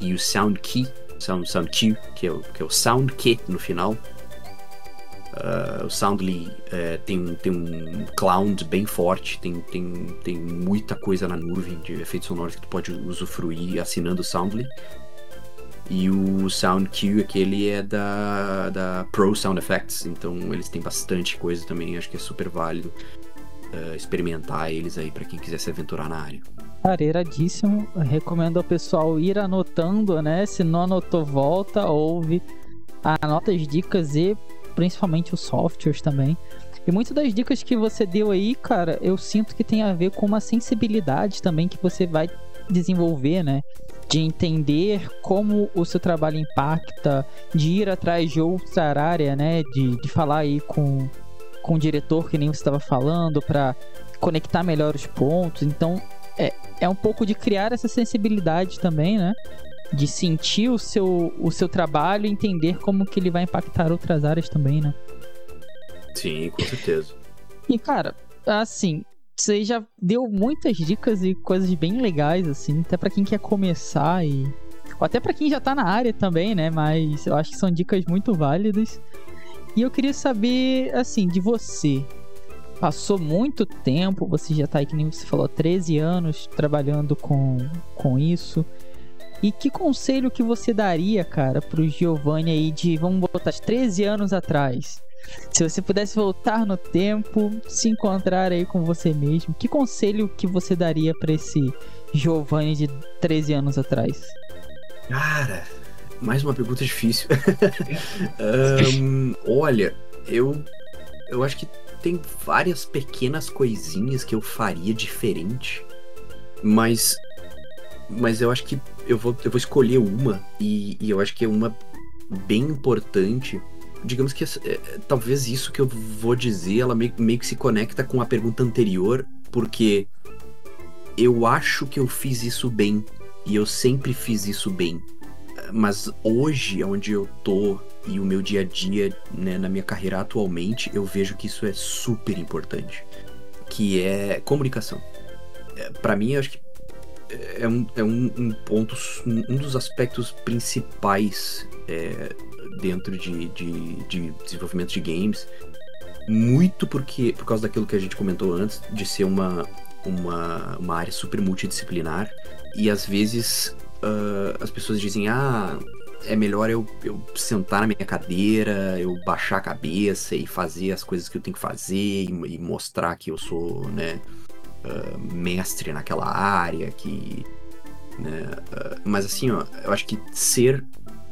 e o SoundKey Sound, SoundKey que é o que é o SoundKey no final Uh, o Soundly uh, tem, tem um cloud bem forte, tem, tem, tem muita coisa na nuvem de efeitos sonoros que tu pode usufruir assinando o Soundly. E o SoundQ, aquele é da, da Pro Sound Effects, então eles têm bastante coisa também, acho que é super válido uh, experimentar eles aí para quem quiser se aventurar na área. Cara, iradíssimo. recomendo ao pessoal ir anotando, né? Se não anotou, volta, ouve, anota as dicas e principalmente os softwares também. E muitas das dicas que você deu aí, cara, eu sinto que tem a ver com uma sensibilidade também que você vai desenvolver, né? De entender como o seu trabalho impacta, de ir atrás de outra área, né? De, de falar aí com, com o diretor, que nem você estava falando, para conectar melhor os pontos. Então, é, é um pouco de criar essa sensibilidade também, né? De sentir o seu, o seu trabalho e entender como que ele vai impactar outras áreas também, né? Sim, com certeza. E, cara, assim, você já deu muitas dicas e coisas bem legais, assim, até para quem quer começar e. Ou até para quem já tá na área também, né? Mas eu acho que são dicas muito válidas. E eu queria saber, assim, de você. Passou muito tempo, você já tá aí, que nem você falou, 13 anos trabalhando com, com isso. E que conselho que você daria, cara, pro Giovanni aí de, vamos botar, 13 anos atrás? Se você pudesse voltar no tempo, se encontrar aí com você mesmo, que conselho que você daria para esse Giovanni de 13 anos atrás? Cara, mais uma pergunta difícil. um, olha, eu eu acho que tem várias pequenas coisinhas que eu faria diferente, mas mas eu acho que eu vou, eu vou escolher uma, e, e eu acho que é uma bem importante. Digamos que é, talvez isso que eu vou dizer, ela meio, meio que se conecta com a pergunta anterior, porque eu acho que eu fiz isso bem, e eu sempre fiz isso bem. Mas hoje, onde eu tô e o meu dia a dia, né, na minha carreira atualmente, eu vejo que isso é super importante, que é comunicação. É, para mim, eu acho que é um, é um, um ponto, um dos aspectos principais é, dentro de, de, de, desenvolvimento de games. Muito porque por causa daquilo que a gente comentou antes, de ser uma, uma, uma área super multidisciplinar. E às vezes uh, as pessoas dizem, ah, é melhor eu, eu sentar na minha cadeira, eu baixar a cabeça e fazer as coisas que eu tenho que fazer e, e mostrar que eu sou, né? Uh, mestre naquela área, que né? Uh, mas assim, ó, eu acho que ser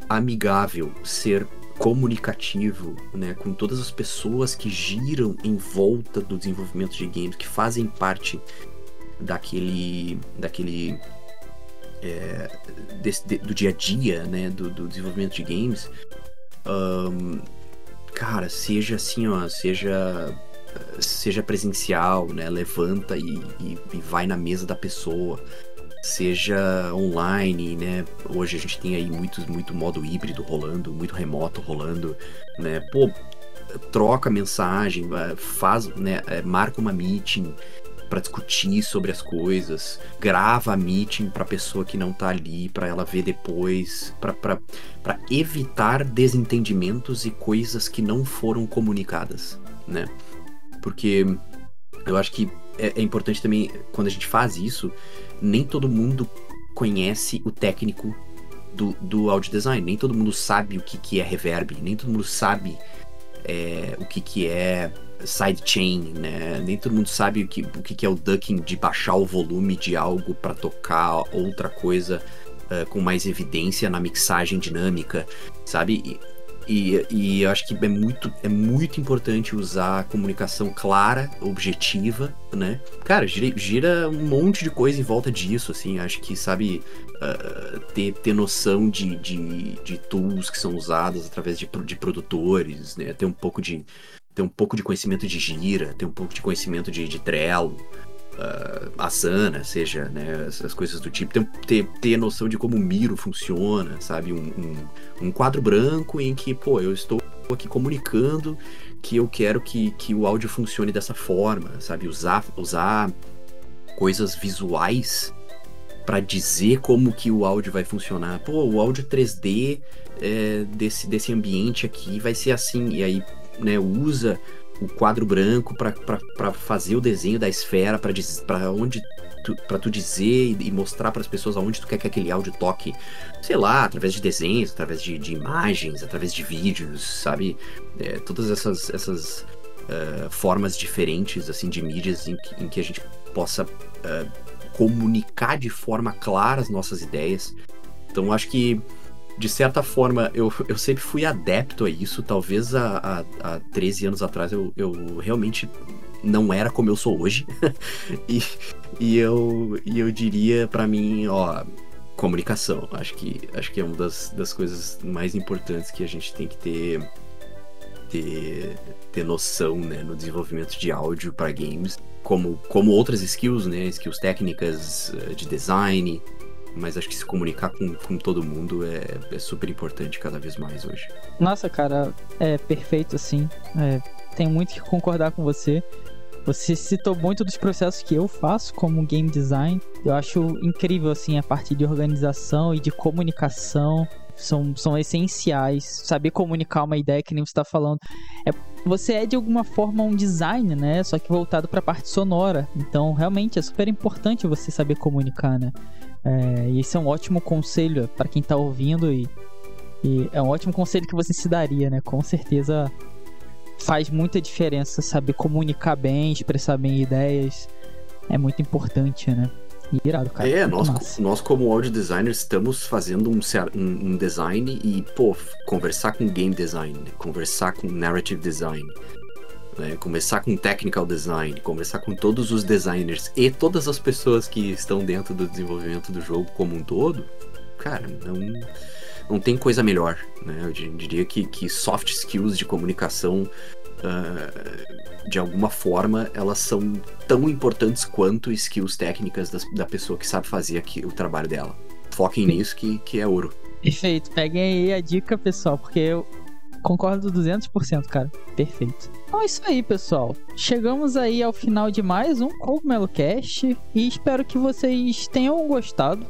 amigável, ser comunicativo, né, com todas as pessoas que giram em volta do desenvolvimento de games, que fazem parte daquele, daquele é, desse, de, do dia a dia, né, do, do desenvolvimento de games, um, cara, seja assim, ó, seja seja presencial, né, levanta e, e, e vai na mesa da pessoa, seja online, né? Hoje a gente tem aí muito, muito modo híbrido rolando, muito remoto rolando, né? Pô, troca mensagem, eh, faz, né? Eh, marca uma meeting para discutir sobre as coisas, grava a meeting para pessoa que não tá ali, para ela ver depois, para evitar desentendimentos e coisas que não foram comunicadas, né? Porque eu acho que é, é importante também quando a gente faz isso, nem todo mundo conhece o técnico do, do audio design. Nem todo mundo sabe o que, que é reverb, nem todo mundo sabe é, o que, que é sidechain, né? Nem todo mundo sabe o que, o que, que é o ducking de baixar o volume de algo para tocar outra coisa uh, com mais evidência na mixagem dinâmica, sabe? E, e, e eu acho que é muito, é muito importante usar a comunicação clara, objetiva, né? Cara, gira, gira um monte de coisa em volta disso, assim. Acho que, sabe, uh, ter, ter noção de, de, de tools que são usadas através de, de produtores, né? Ter um pouco de ter um pouco de conhecimento de gira, ter um pouco de conhecimento de, de Trello, uh, Asana, seja, né, essas coisas do tipo, ter, ter, noção de como o Miro funciona, sabe? Um, um, um, quadro branco em que, pô, eu estou aqui comunicando que eu quero que, que o áudio funcione dessa forma, sabe? Usar, usar coisas visuais para dizer como que o áudio vai funcionar. Pô, o áudio 3D é, desse, desse ambiente aqui vai ser assim, e aí né, usa o quadro branco para fazer o desenho da esfera, para onde tu, pra tu dizer e mostrar para as pessoas aonde tu quer que aquele áudio toque, sei lá, através de desenhos, através de, de imagens, através de vídeos, sabe? É, todas essas, essas uh, formas diferentes assim de mídias em que, em que a gente possa uh, comunicar de forma clara as nossas ideias. Então acho que de certa forma, eu, eu sempre fui adepto a isso. Talvez há, há, há 13 anos atrás eu, eu realmente não era como eu sou hoje. e, e, eu, e eu diria para mim, ó, comunicação. Acho que, acho que é uma das, das coisas mais importantes que a gente tem que ter, ter, ter noção né, no desenvolvimento de áudio para games. Como, como outras skills, né? Skills técnicas eh, de design, mas acho que se comunicar com, com todo mundo é, é super importante cada vez mais hoje. Nossa, cara, é perfeito assim. É, tenho muito que concordar com você. Você citou muito dos processos que eu faço como game design. Eu acho incrível assim a parte de organização e de comunicação. São, são essenciais. Saber comunicar uma ideia que nem você está falando. É, você é de alguma forma um design, né? Só que voltado para a parte sonora. Então, realmente é super importante você saber comunicar, né? É, e esse é um ótimo conselho para quem tá ouvindo e, e, é um ótimo conselho que você se daria, né? Com certeza faz muita diferença saber comunicar bem, expressar bem ideias. É muito importante, né? E irado, cara. É, nós, nós como audio designers estamos fazendo um, um, design e, pô, conversar com game design, conversar com narrative design, né? Começar com technical design, conversar com todos os designers e todas as pessoas que estão dentro do desenvolvimento do jogo como um todo, cara, não, não tem coisa melhor, né? Eu diria que, que soft skills de comunicação, uh, de alguma forma, elas são tão importantes quanto skills técnicas das, da pessoa que sabe fazer aqui, o trabalho dela. Foquem nisso que, que é ouro. Perfeito. Peguem aí a dica, pessoal, porque eu concordo 200%, cara. Perfeito. Então é isso aí, pessoal. Chegamos aí ao final de mais um Cogumelo Cast e espero que vocês tenham gostado.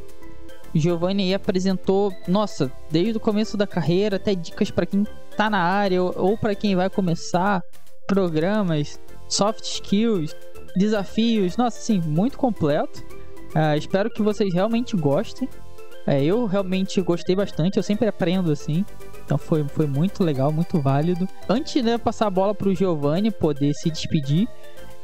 Giovanni aí apresentou, nossa, desde o começo da carreira até dicas para quem tá na área ou para quem vai começar, programas, soft skills, desafios, nossa, sim, muito completo. Uh, espero que vocês realmente gostem. Uh, eu realmente gostei bastante, eu sempre aprendo assim. Então foi, foi muito legal, muito válido. Antes de passar a bola pro Giovanni poder se despedir,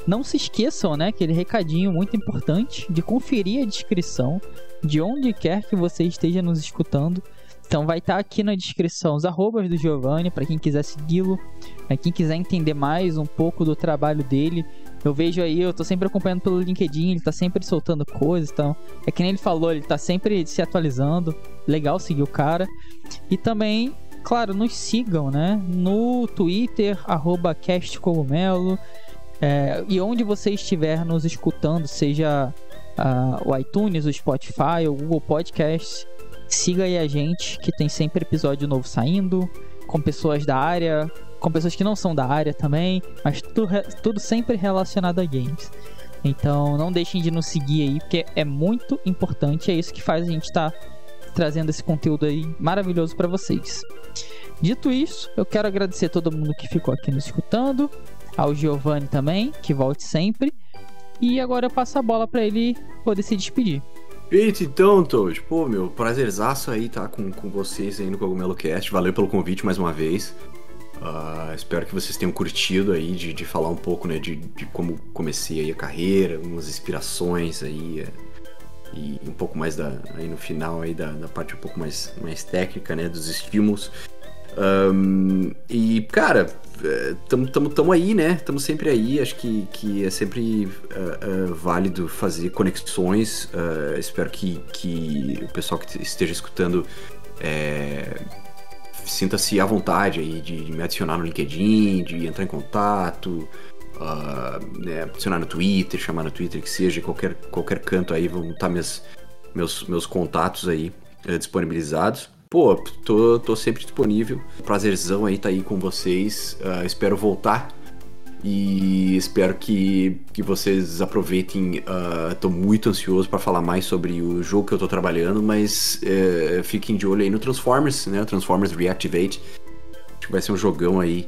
Não se esqueçam, né, aquele recadinho muito importante de conferir a descrição de onde quer que você esteja nos escutando. Então vai estar tá aqui na descrição os arrobas do Giovanni para quem quiser segui-lo, para quem quiser entender mais um pouco do trabalho dele. Eu vejo aí, eu tô sempre acompanhando pelo LinkedIn, ele tá sempre soltando coisas, então é que nem ele falou, ele tá sempre se atualizando. Legal seguir o cara. E também, claro, nos sigam, né? No Twitter, arroba castcogumelo. É, e onde você estiver nos escutando, seja uh, o iTunes, o Spotify, o Google Podcast, siga aí a gente, que tem sempre episódio novo saindo, com pessoas da área, com pessoas que não são da área também, mas tudo, tudo sempre relacionado a games. Então não deixem de nos seguir aí, porque é muito importante, é isso que faz a gente estar tá trazendo esse conteúdo aí maravilhoso para vocês. Dito isso, eu quero agradecer a todo mundo que ficou aqui nos escutando ao Giovanni também, que volte sempre. E agora eu passo a bola para ele poder se despedir. Eita, então, Toad, pô, meu, prazerzaço aí tá com, com vocês aí no Cogumelo Cast. Valeu pelo convite mais uma vez. Uh, espero que vocês tenham curtido aí de, de falar um pouco, né, de, de como comecei aí a carreira, algumas inspirações aí. É, e um pouco mais da, aí no final aí da, da parte um pouco mais, mais técnica, né, dos estímulos. Um, e, cara, estamos tamo, tamo aí, né? Estamos sempre aí. Acho que, que é sempre uh, uh, válido fazer conexões. Uh, espero que, que o pessoal que esteja escutando é, sinta-se à vontade aí de, de, me adicionar no LinkedIn, de entrar em contato, né, adicionar no Twitter, chamar no Twitter, que seja, qualquer, qualquer canto aí vão estar meus, meus, meus contatos aí eh, disponibilizados. Pô, tô, tô sempre disponível. Prazerzão aí tá aí com vocês. Uh, espero voltar. E espero que, que vocês aproveitem. Uh, tô muito ansioso para falar mais sobre o jogo que eu tô trabalhando, mas uh, fiquem de olho aí no Transformers, né? Transformers Reactivate. Acho que vai ser um jogão aí.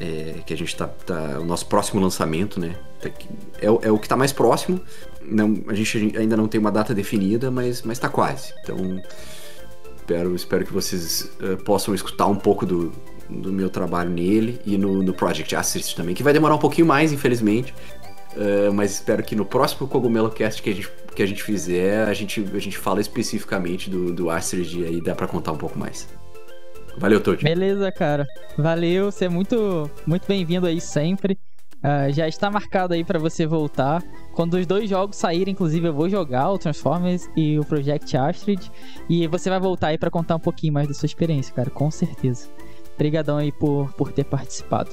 É, que a gente tá, tá. O nosso próximo lançamento, né? Tá é, é o que tá mais próximo. Não, a gente ainda não tem uma data definida, mas, mas tá quase. Então espero, espero que vocês uh, possam escutar um pouco do, do meu trabalho nele e no, no Project Asterisk também, que vai demorar um pouquinho mais, infelizmente. Uh, mas espero que no próximo Cogumelo Cast que a gente, que a gente fizer, a gente, a gente fala especificamente do, do Asterisk e aí dá pra contar um pouco mais. Valeu, Todd. Beleza, cara. Valeu, você é muito, muito bem-vindo aí sempre. Uh, já está marcado aí para você voltar. Quando os dois jogos saírem, inclusive, eu vou jogar o Transformers e o Project Astrid. E você vai voltar aí para contar um pouquinho mais da sua experiência, cara, com certeza. Obrigadão aí por, por ter participado.